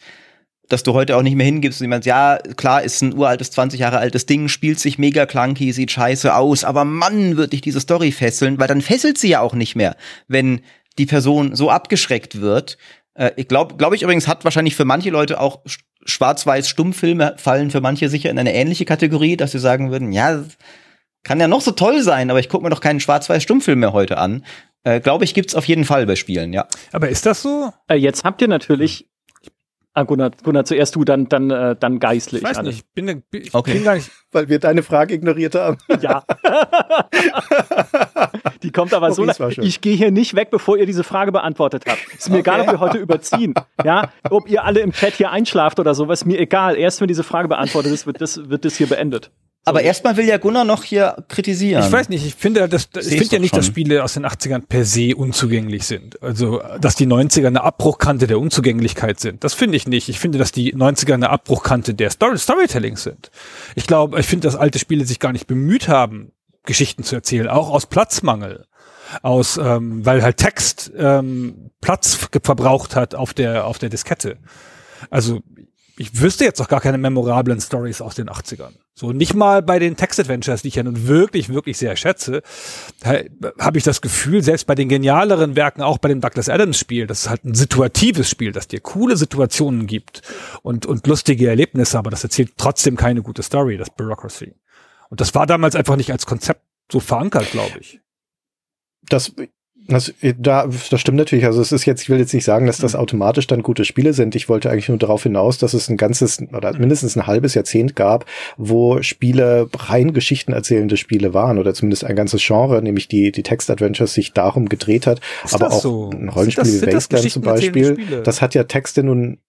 dass du heute auch nicht mehr hingibst und jemand, ja, klar, ist ein uraltes, 20 Jahre altes Ding, spielt sich mega clunky, sieht scheiße aus, aber Mann, wird dich diese Story fesseln, weil dann fesselt sie ja auch nicht mehr, wenn die Person so abgeschreckt wird. Äh, ich glaube, glaube ich übrigens, hat wahrscheinlich für manche Leute auch Schwarz-Weiß-Stummfilme fallen für manche sicher in eine ähnliche Kategorie, dass sie sagen würden, ja, kann ja noch so toll sein, aber ich gucke mir doch keinen Schwarz-Weiß-Stummfilm mehr heute an. Äh, Glaube ich, gibt's auf jeden Fall bei Spielen, ja. Aber ist das so? Äh, jetzt habt ihr natürlich Ah, Gunnar, Gunnar, zuerst du, dann, dann, äh, dann geistlich. Ich weiß nicht, ich bin, ich okay. bin gar nicht. Weil wir deine Frage ignoriert haben. Ja. die kommt aber okay, so. Ich gehe hier nicht weg, bevor ihr diese Frage beantwortet habt. Ist mir okay. egal, ob wir heute überziehen. Ja, ob ihr alle im Chat hier einschlaft oder sowas, mir egal. Erst wenn diese Frage beantwortet ist, wird das, wird das hier beendet. Aber erstmal will ja Gunnar noch hier kritisieren. Ich weiß nicht, ich finde, das, ich finde ja nicht, schon. dass Spiele aus den 80ern per se unzugänglich sind. Also, dass die 90er eine Abbruchkante der Unzugänglichkeit sind. Das finde ich nicht. Ich finde, dass die 90er eine Abbruchkante der Story Storytelling sind. Ich glaube, ich finde, dass alte Spiele sich gar nicht bemüht haben, Geschichten zu erzählen, auch aus Platzmangel. Aus, ähm, weil halt Text ähm, Platz verbraucht hat auf der, auf der Diskette. Also ich wüsste jetzt auch gar keine memorablen Stories aus den 80ern. So nicht mal bei den Text-Adventures, die ich ja nun wirklich, wirklich sehr schätze, habe ich das Gefühl, selbst bei den genialeren Werken, auch bei dem Douglas Adams-Spiel, das ist halt ein situatives Spiel, das dir coole Situationen gibt und, und lustige Erlebnisse, aber das erzählt trotzdem keine gute Story, das Bureaucracy. Und das war damals einfach nicht als Konzept so verankert, glaube ich. Das das, äh, da, das stimmt natürlich. Also es ist jetzt, ich will jetzt nicht sagen, dass das mhm. automatisch dann gute Spiele sind. Ich wollte eigentlich nur darauf hinaus, dass es ein ganzes oder mindestens ein halbes Jahrzehnt gab, wo Spiele rein Geschichten erzählende Spiele waren oder zumindest ein ganzes Genre, nämlich die, die Text-Adventures sich darum gedreht hat. Ist Aber auch so? ein Rollenspiel wie Wasteland zum Beispiel. Das hat ja Texte nun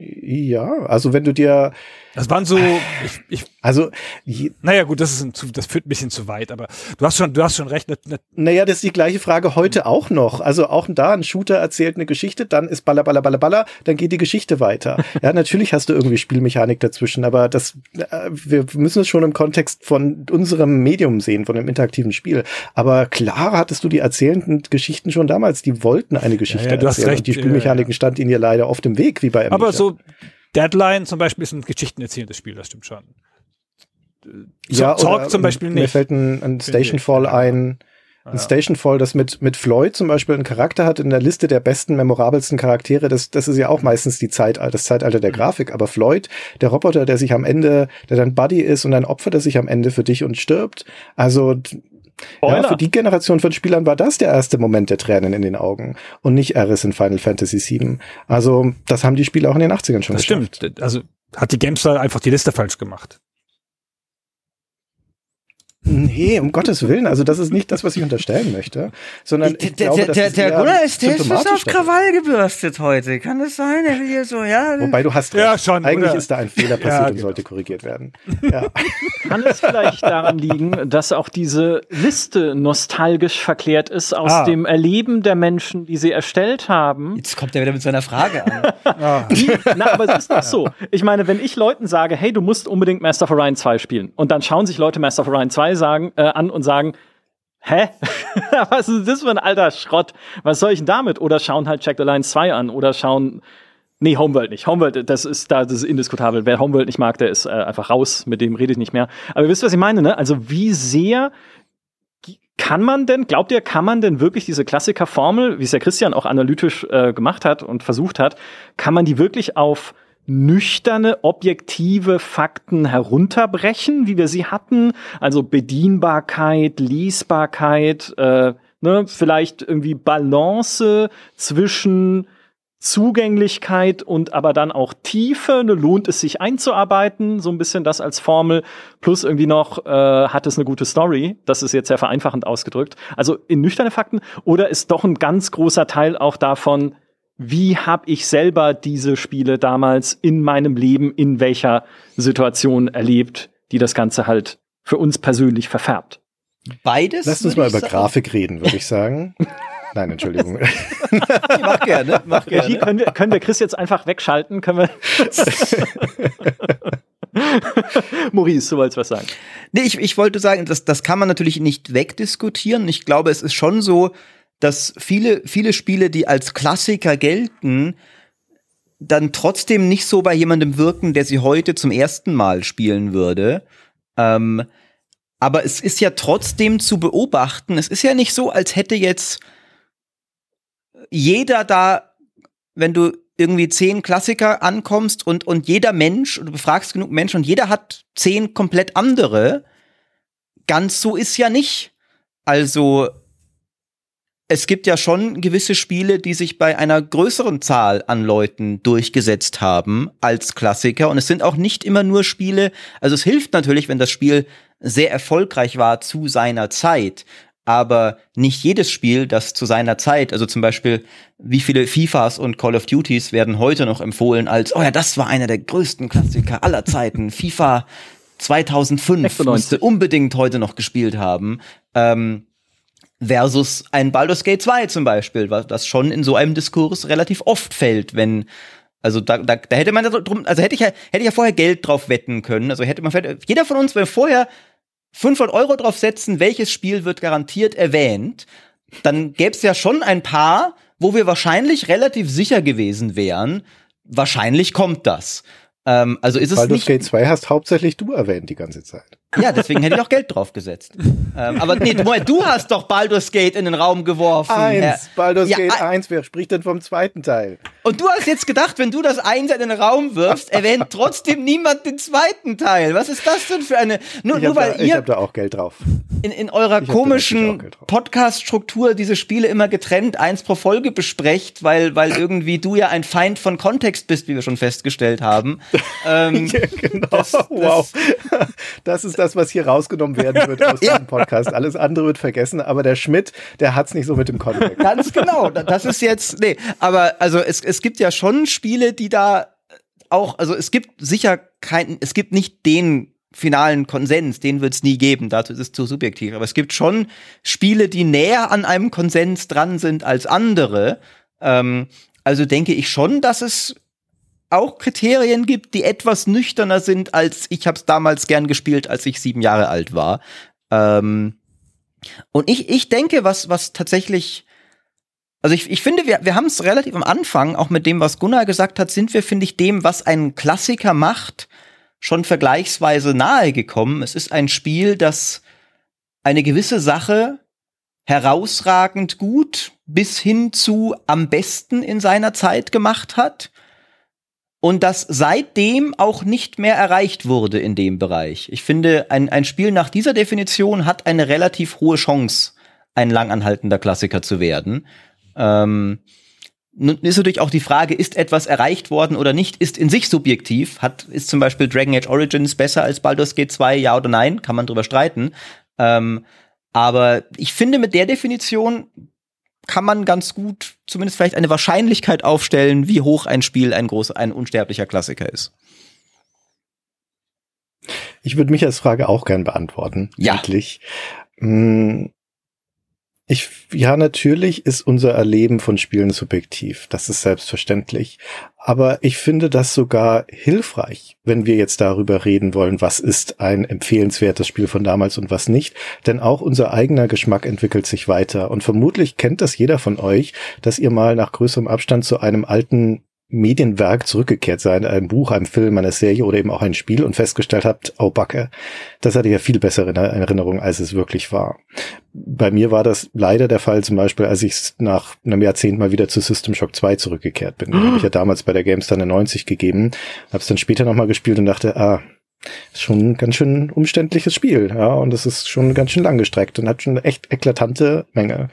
ja, also wenn du dir. Das waren so, ich, ich also, naja, gut, das ist ein, das führt ein bisschen zu weit, aber du hast schon, du hast schon recht. Ne, ne naja, das ist die gleiche Frage heute auch noch. Also auch da ein Shooter erzählt eine Geschichte, dann ist baller, baller, baller, baller, dann geht die Geschichte weiter. ja, natürlich hast du irgendwie Spielmechanik dazwischen, aber das, äh, wir müssen es schon im Kontext von unserem Medium sehen, von dem interaktiven Spiel. Aber klar hattest du die erzählenden Geschichten schon damals. Die wollten eine Geschichte ja, ja, du erzählen. Hast recht. Die Spielmechaniken ja, ja. stand ihnen ja leider oft im Weg, wie bei Amnesia. Aber so Deadline zum Beispiel ist ein geschichtenerzählendes Spiel, das stimmt schon. Ja, Talk oder, zum Beispiel Mir nicht. fällt ein, ein. Stationfall ein, ein Stationfall, das mit, mit Floyd zum Beispiel einen Charakter hat in der Liste der besten, memorabelsten Charaktere. Das, das ist ja auch meistens die Zeit, das Zeitalter Mhm. der Grafik. Aber Floyd, der Roboter, der sich am Ende, der dein Buddy ist und ein Opfer, der sich am Ende für dich und stirbt. Also, ja, für die Generation von Spielern war das der erste Moment der Tränen in den Augen und nicht Eris in Final Fantasy VII. Also, das haben die Spiele auch in den 80ern schon Das geschafft. stimmt. Also hat die GameStar einfach die Liste falsch gemacht. Nee, um Gottes Willen. Also das ist nicht das, was ich unterstellen möchte, sondern ich Der, glaube, der, der, ist der Gunnar ist, der ist fast symptomatisch auf. Krawall gebürstet heute. Kann das sein? Er will hier so, ja. Wobei du hast Ja, recht. schon, Eigentlich oder? ist da ein Fehler passiert Ja, und genau. sollte korrigiert werden. Ja. Kann es vielleicht daran liegen, dass auch diese Liste nostalgisch verklärt ist aus Ah. dem Erleben der Menschen, die sie erstellt haben? Jetzt kommt er wieder mit seiner Frage an. Ah, Na, aber es ist doch so. Ich meine, wenn ich Leuten sage, hey, du musst unbedingt Master of Orion 2 spielen, und dann schauen sich Leute Master of Orion 2 sagen, äh, an und sagen, hä? Was ist das für ein alter Schrott? Was soll ich denn damit? Oder schauen halt Check the Line 2 an oder schauen. Nee, Homeworld nicht. Homeworld, das ist da, das ist indiskutabel. Wer Homeworld nicht mag, der ist äh, einfach raus, mit dem rede ich nicht mehr. Aber ihr wisst, was ich meine, ne? Also wie sehr kann man denn, glaubt ihr, kann man denn wirklich diese Klassikerformel, wie es der Christian auch analytisch äh, gemacht hat und versucht hat, kann man die wirklich auf nüchterne, objektive Fakten herunterbrechen, wie wir sie hatten? Also Bedienbarkeit, Lesbarkeit, äh, ne, vielleicht irgendwie Balance zwischen Zugänglichkeit und aber dann auch Tiefe. Ne, lohnt es sich einzuarbeiten, so ein bisschen das als Formel. Plus irgendwie noch, äh, hat es eine gute Story. Das ist jetzt sehr vereinfachend ausgedrückt. Also in nüchterne Fakten. Oder ist doch ein ganz großer Teil auch davon, wie habe ich selber diese Spiele damals in meinem Leben, in welcher Situation erlebt, die das Ganze halt für uns persönlich verfärbt. Beides? Lass uns mal über sagen. Grafik reden, würde ich sagen. Nein, Entschuldigung. Mach gerne, mach gerne. können wir, können wir Chris jetzt einfach wegschalten? Können wir. Maurice, du wolltest was sagen. Nee, ich, ich wollte sagen, das, das kann man natürlich nicht wegdiskutieren. Ich glaube, es ist schon so, dass viele, viele Spiele, die als Klassiker gelten, dann trotzdem nicht so bei jemandem wirken, der sie heute zum ersten Mal spielen würde. Ähm, aber es ist ja trotzdem zu beobachten. Es ist ja nicht so, als hätte jetzt jeder da, wenn du irgendwie zehn Klassiker ankommst und, und jeder Mensch, und du befragst genug Menschen und jeder hat zehn komplett andere. Ganz so ist ja nicht. Also, es gibt ja schon gewisse Spiele, die sich bei einer größeren Zahl an Leuten durchgesetzt haben als Klassiker. Und es sind auch nicht immer nur Spiele, also es hilft natürlich, wenn das Spiel sehr erfolgreich war zu seiner Zeit. Aber nicht jedes Spiel, das zu seiner Zeit, also zum Beispiel, wie viele FIFAs und Call of Duties werden heute noch empfohlen als, oh ja, das war einer der größten Klassiker aller Zeiten. FIFA 2005 96. musste unbedingt heute noch gespielt haben. Ähm, versus ein Baldur's Gate 2 zum Beispiel, was das schon in so einem Diskurs relativ oft fällt, wenn also da, da, da hätte man da drum, also hätte ich ja, hätte ich ja vorher Geld drauf wetten können. Also hätte man jeder von uns, wenn wir vorher 500 Euro drauf setzen, welches Spiel wird garantiert erwähnt, dann gäbe es ja schon ein paar, wo wir wahrscheinlich relativ sicher gewesen wären. Wahrscheinlich kommt das. Ähm, also ist es Baldur's nicht. Gate 2 hast hauptsächlich du erwähnt die ganze Zeit. Ja, deswegen hätte ich auch Geld drauf gesetzt. ähm, aber nee, Moment, du hast doch Baldur's Gate in den Raum geworfen. Herr- Eins, Baldur's Ja, Gate ein- 1, wer spricht denn vom zweiten Teil? Und du hast jetzt gedacht, wenn du das Eins in den Raum wirfst, erwähnt trotzdem niemand den zweiten Teil. Was ist das denn für eine. Nur, Ich nur weil da, ich ihr hab da auch Geld drauf. in, in eurer Ich komischen. Podcast-Struktur diese Spiele immer getrennt eins pro Folge besprecht, weil, weil irgendwie du ja ein Feind von Kontext bist, wie wir schon festgestellt haben. ähm, Ja, genau. Das- das- wow. Das ist das, was hier rausgenommen werden wird aus diesem Podcast. Alles andere wird vergessen, aber der Schmidt, der hat's nicht so mit dem Kontext. Ganz genau. Da- Das ist jetzt, nee, aber also es, es gibt ja schon Spiele, die da auch, also es gibt sicher keinen, es gibt nicht den finalen Konsens, den wird es nie geben, dazu ist es zu subjektiv. Aber es gibt schon Spiele, die näher an einem Konsens dran sind als andere. Ähm, also denke ich schon, dass es auch Kriterien gibt, die etwas nüchterner sind, als ich habe es damals gern gespielt, als ich sieben Jahre alt war. Ähm, und ich, ich denke, was, was tatsächlich Also ich, ich finde, wir, wir haben es relativ am Anfang, auch mit dem, was Gunnar gesagt hat, sind wir, finde ich, dem, was ein Klassiker macht, schon vergleichsweise nahe gekommen. Es ist ein Spiel, das eine gewisse Sache herausragend gut bis hin zu am besten in seiner Zeit gemacht hat und das seitdem auch nicht mehr erreicht wurde in dem Bereich. Ich finde, ein, ein Spiel nach dieser Definition hat eine relativ hohe Chance, ein langanhaltender Klassiker zu werden. Ähm, nun ist natürlich auch die Frage, ist etwas erreicht worden oder nicht, ist in sich subjektiv. Hat, ist zum Beispiel Dragon Age Origins besser als Baldur's Gate 2, ja oder nein? Kann man drüber streiten. Ähm, aber ich finde, mit der Definition kann man ganz gut zumindest vielleicht eine Wahrscheinlichkeit aufstellen, wie hoch ein Spiel ein groß, ein unsterblicher Klassiker ist. Ich würde mich als Frage auch gern beantworten. Ja. Endlich. Hm, ich, ja, natürlich ist unser Erleben von Spielen subjektiv. Das ist selbstverständlich. Aber ich finde das sogar hilfreich, wenn wir jetzt darüber reden wollen, was ist ein empfehlenswertes Spiel von damals und was nicht. Denn auch unser eigener Geschmack entwickelt sich weiter. Und vermutlich kennt das jeder von euch, dass ihr mal nach größerem Abstand zu einem alten Medienwerk zurückgekehrt sein, ein Buch, ein Film, eine Serie oder eben auch ein Spiel und festgestellt habt, oh Backe, das hatte ja viel bessere Erinnerung, als es wirklich war. Bei mir war das leider der Fall, zum Beispiel, als ich nach einem Jahrzehnt mal wieder zu System Shock 2 zurückgekehrt bin. Den habe ich ja damals bei der GameStar eine 90 gegeben, habe es dann später nochmal gespielt und dachte, ah, schon ein ganz schön umständliches Spiel, ja, und es ist schon ganz schön langgestreckt und hat schon eine echt eklatante Menge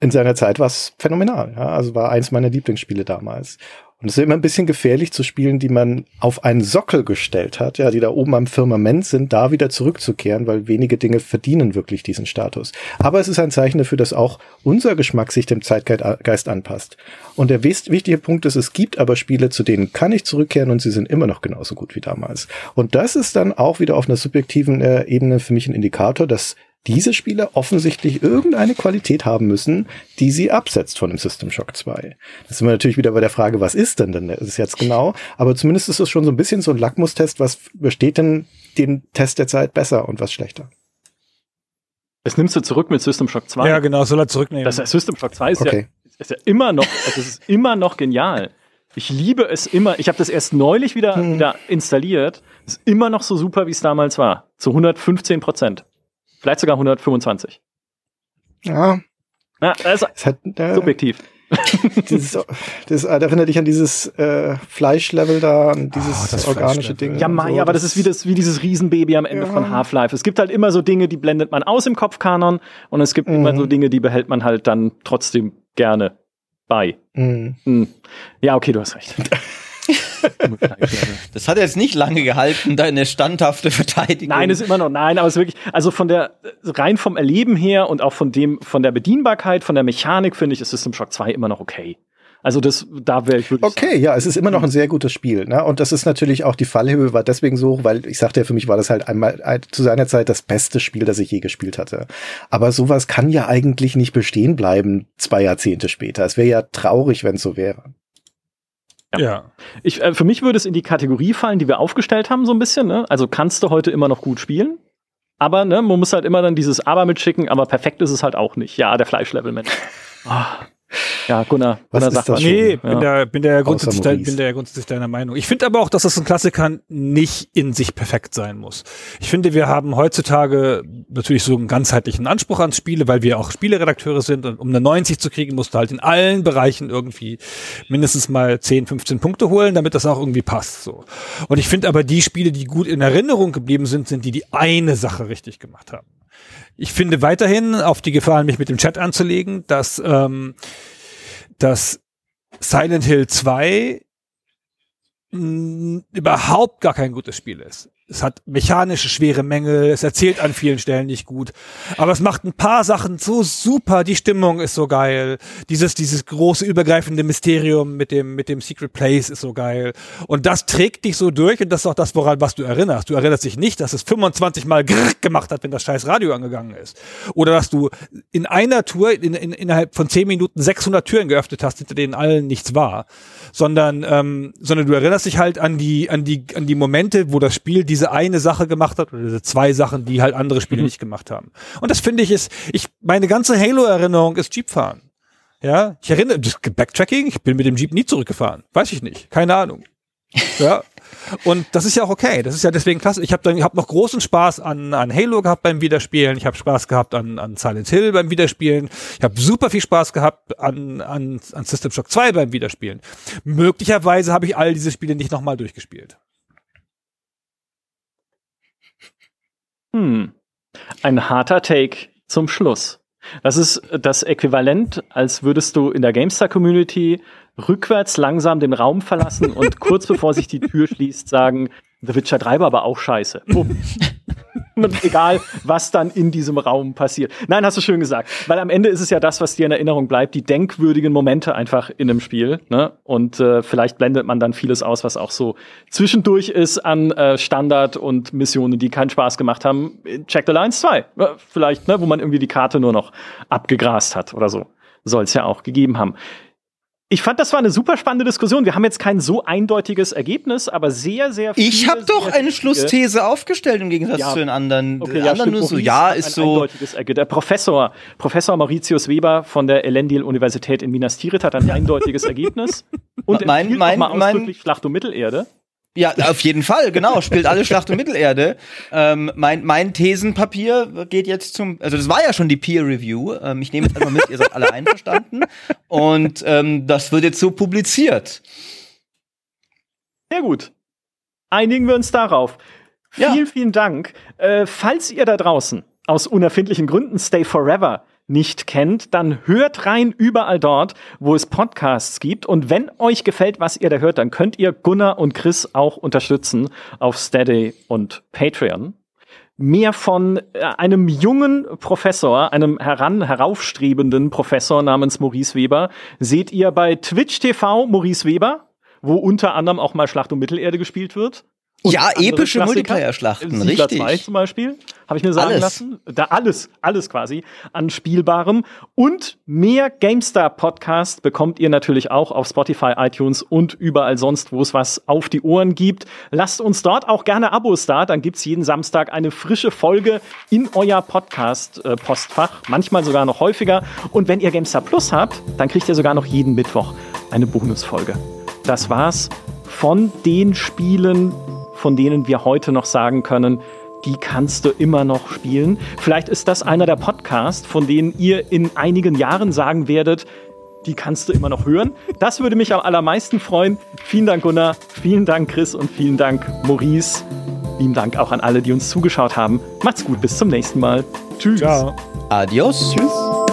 in seiner Zeit war es phänomenal. Ja? Also war eins meiner Lieblingsspiele damals. Und es ist immer ein bisschen gefährlich zu spielen, die man auf einen Sockel gestellt hat, ja, die da oben am Firmament sind, da wieder zurückzukehren, weil wenige Dinge verdienen wirklich diesen Status. Aber es ist ein Zeichen dafür, dass auch unser Geschmack sich dem Zeitgeist anpasst. Und der wichtige Punkt ist, es gibt aber Spiele, zu denen kann ich zurückkehren und sie sind immer noch genauso gut wie damals. Und das ist dann auch wieder auf einer subjektiven äh, Ebene für mich ein Indikator, dass diese Spiele offensichtlich irgendeine Qualität haben müssen, die sie absetzt von dem System Shock 2. Das sind wir natürlich wieder bei der Frage, was ist denn denn das jetzt genau? Aber zumindest ist es schon so ein bisschen so ein Lackmustest, was besteht denn den Test der Zeit besser und was schlechter? Das nimmst du zurück mit System Shock 2. Ja, genau, soll er zurücknehmen. Das System Shock 2 ist, okay. ja, ist ja immer noch, also es ist immer noch genial. Ich liebe es immer. Ich habe das erst neulich wieder, hm. wieder installiert. Ist immer noch so super, wie es damals war. Zu 115 Prozent. Vielleicht sogar 125. Ja. Ja, das ist hat, äh, subjektiv. dieses, das erinnert dich an dieses äh, Fleischlevel da, an dieses oh, organische Ding. Ja, Mai, so. aber das ist wie, das, wie dieses Riesenbaby am Ende ja. von Half-Life. Es gibt halt immer so Dinge, die blendet man aus im Kopfkanon und es gibt mhm. immer so Dinge, die behält man halt dann trotzdem gerne bei. Mhm. Mhm. Ja, okay, du hast recht. das hat jetzt nicht lange gehalten, deine standhafte Verteidigung. Nein, ist immer noch, nein, aber es ist wirklich, also von der, rein vom Erleben her und auch von dem, von der Bedienbarkeit, von der Mechanik finde ich, ist System Shock 2 immer noch okay. Also das, da wäre ich wirklich. Okay, sagen. ja, es ist immer noch ein sehr gutes Spiel. Ne? Und das ist natürlich auch die Fallhöhe war deswegen so hoch, weil ich sagte ja, für mich war das halt einmal äh, zu seiner Zeit das beste Spiel, das ich je gespielt hatte. Aber sowas kann ja eigentlich nicht bestehen bleiben, zwei Jahrzehnte später. Es wäre ja traurig, wenn es so wäre. Ja. ja. Ich, äh, für mich würde es in die Kategorie fallen, die wir aufgestellt haben, so ein bisschen. Ne? Also kannst du heute immer noch gut spielen. Aber ne, man muss halt immer dann dieses Aber mitschicken, aber perfekt ist es halt auch nicht. Ja, der Fleischlevel-Mensch. Oh. Ja, Gunnar, was Gunnar sagt das Nee, bin, ja. der, bin, der grundsätzlich bin der grundsätzlich deiner Meinung. Ich finde aber auch, dass das ein Klassiker nicht in sich perfekt sein muss. Ich finde, wir haben heutzutage natürlich so einen ganzheitlichen Anspruch ans Spiele, weil wir auch Spieleredakteure sind und um eine 90 zu kriegen, musst du halt in allen Bereichen irgendwie mindestens mal 10, 15 Punkte holen, damit das auch irgendwie passt. So. Und ich finde aber die Spiele, die gut in Erinnerung geblieben sind, sind die, die eine Sache richtig gemacht haben. Ich finde weiterhin, auf die Gefahr, mich mit dem Chat anzulegen, dass, ähm, dass Silent Hill 2 mh, überhaupt gar kein gutes Spiel ist. Es hat mechanische schwere Mängel, es erzählt an vielen Stellen nicht gut. Aber es macht ein paar Sachen so super, die Stimmung ist so geil. Dieses, dieses große übergreifende Mysterium mit dem, mit dem Secret Place ist so geil. Und das trägt dich so durch und das ist auch das, woran, was du erinnerst. Du erinnerst dich nicht, dass es 25 Mal gemacht hat, wenn das scheiß Radio angegangen ist. Oder dass du in einer Tour in, in, innerhalb von 10 Minuten 600 Türen geöffnet hast, hinter denen allen nichts war. Sondern, ähm, sondern du erinnerst dich halt an die, an die, an die Momente, wo das Spiel diese diese eine Sache gemacht hat oder diese zwei Sachen, die halt andere Spiele mhm. nicht gemacht haben. Und das finde ich ist, ich, meine ganze Halo-Erinnerung ist Jeepfahren. Ja, ich erinnere, das Backtracking, ich bin mit dem Jeep nie zurückgefahren. Weiß ich nicht. Keine Ahnung. Ja. Und das ist ja auch okay. Das ist ja deswegen klasse. Ich habe dann hab noch großen Spaß an, an Halo gehabt beim Wiederspielen. Ich habe Spaß gehabt an, an Silent Hill beim Wiederspielen. Ich habe super viel Spaß gehabt an, an, an System Shock 2 beim Wiederspielen. Möglicherweise habe ich all diese Spiele nicht nochmal durchgespielt. Hm. Ein harter Take zum Schluss. Das ist das Äquivalent, als würdest du in der GameStar-Community rückwärts langsam den Raum verlassen und kurz bevor sich die Tür schließt, sagen, The Witcher 3 war aber auch scheiße. Bumm. Egal, was dann in diesem Raum passiert. Nein, hast du schön gesagt. Weil am Ende ist es ja das, was dir in Erinnerung bleibt, die denkwürdigen Momente einfach in einem Spiel. Ne? Und äh, vielleicht blendet man dann vieles aus, was auch so zwischendurch ist an äh, Standard und Missionen, die keinen Spaß gemacht haben. Check the Lines 2. Äh, vielleicht, ne, wo man irgendwie die Karte nur noch abgegrast hat oder so. Soll es ja auch gegeben haben. Ich fand, das war eine super spannende Diskussion. Wir haben jetzt kein so eindeutiges Ergebnis, aber sehr, sehr viel. Ich habe doch eine Schlussthese aufgestellt im Gegensatz ja. zu den anderen. Okay, ja, anderen nur so, ja, ist so. Der Professor, Professor Mauritius Weber von der Elendil-Universität in Minas Tirith hat ein eindeutiges Ergebnis. Und mein, mein, mal ausdrücklich mein, Schlacht um Mittelerde. Ja, auf jeden Fall, genau. Spielt alle Schlacht um Mittelerde. Ähm, mein, mein Thesenpapier geht jetzt zum, also das war ja schon die Peer Review. Ähm, ich nehme es einfach mit, ihr seid alle einverstanden. Und ähm, das wird jetzt so publiziert. Sehr gut. Einigen wir uns darauf. Ja. Vielen, vielen Dank. Äh, falls ihr da draußen aus unerfindlichen Gründen Stay Forever nicht kennt, dann hört rein überall dort, wo es Podcasts gibt. Und wenn euch gefällt, was ihr da hört, dann könnt ihr Gunnar und Chris auch unterstützen auf Steady und Patreon. Mehr von äh, einem jungen Professor, einem heran heraufstrebenden Professor namens Maurice Weber, seht ihr bei Twitch TV Maurice Weber, wo unter anderem auch mal Schlacht um Mittelerde gespielt wird. Und ja, epische Multiplayer-Schlachten, richtig. 2 zum Beispiel, habe ich mir sagen alles. lassen. Da alles, alles quasi an Spielbarem. Und mehr GameStar-Podcast bekommt ihr natürlich auch auf Spotify, iTunes und überall sonst, wo es was auf die Ohren gibt. Lasst uns dort auch gerne Abos da, dann gibt's jeden Samstag eine frische Folge in euer Podcast-Postfach, manchmal sogar noch häufiger. Und wenn ihr GameStar Plus habt, dann kriegt ihr sogar noch jeden Mittwoch eine Bonusfolge. Das war's von den Spielen, von denen wir heute noch sagen können, die kannst du immer noch spielen. Vielleicht ist das einer der Podcasts, von denen ihr in einigen Jahren sagen werdet, die kannst du immer noch hören. Das würde mich am allermeisten freuen. Vielen Dank, Gunnar. Vielen Dank, Chris. Und vielen Dank, Maurice. Vielen Dank auch an alle, die uns zugeschaut haben. Macht's gut. Bis zum nächsten Mal. Tschüss. Ciao. Adios. Tschüss.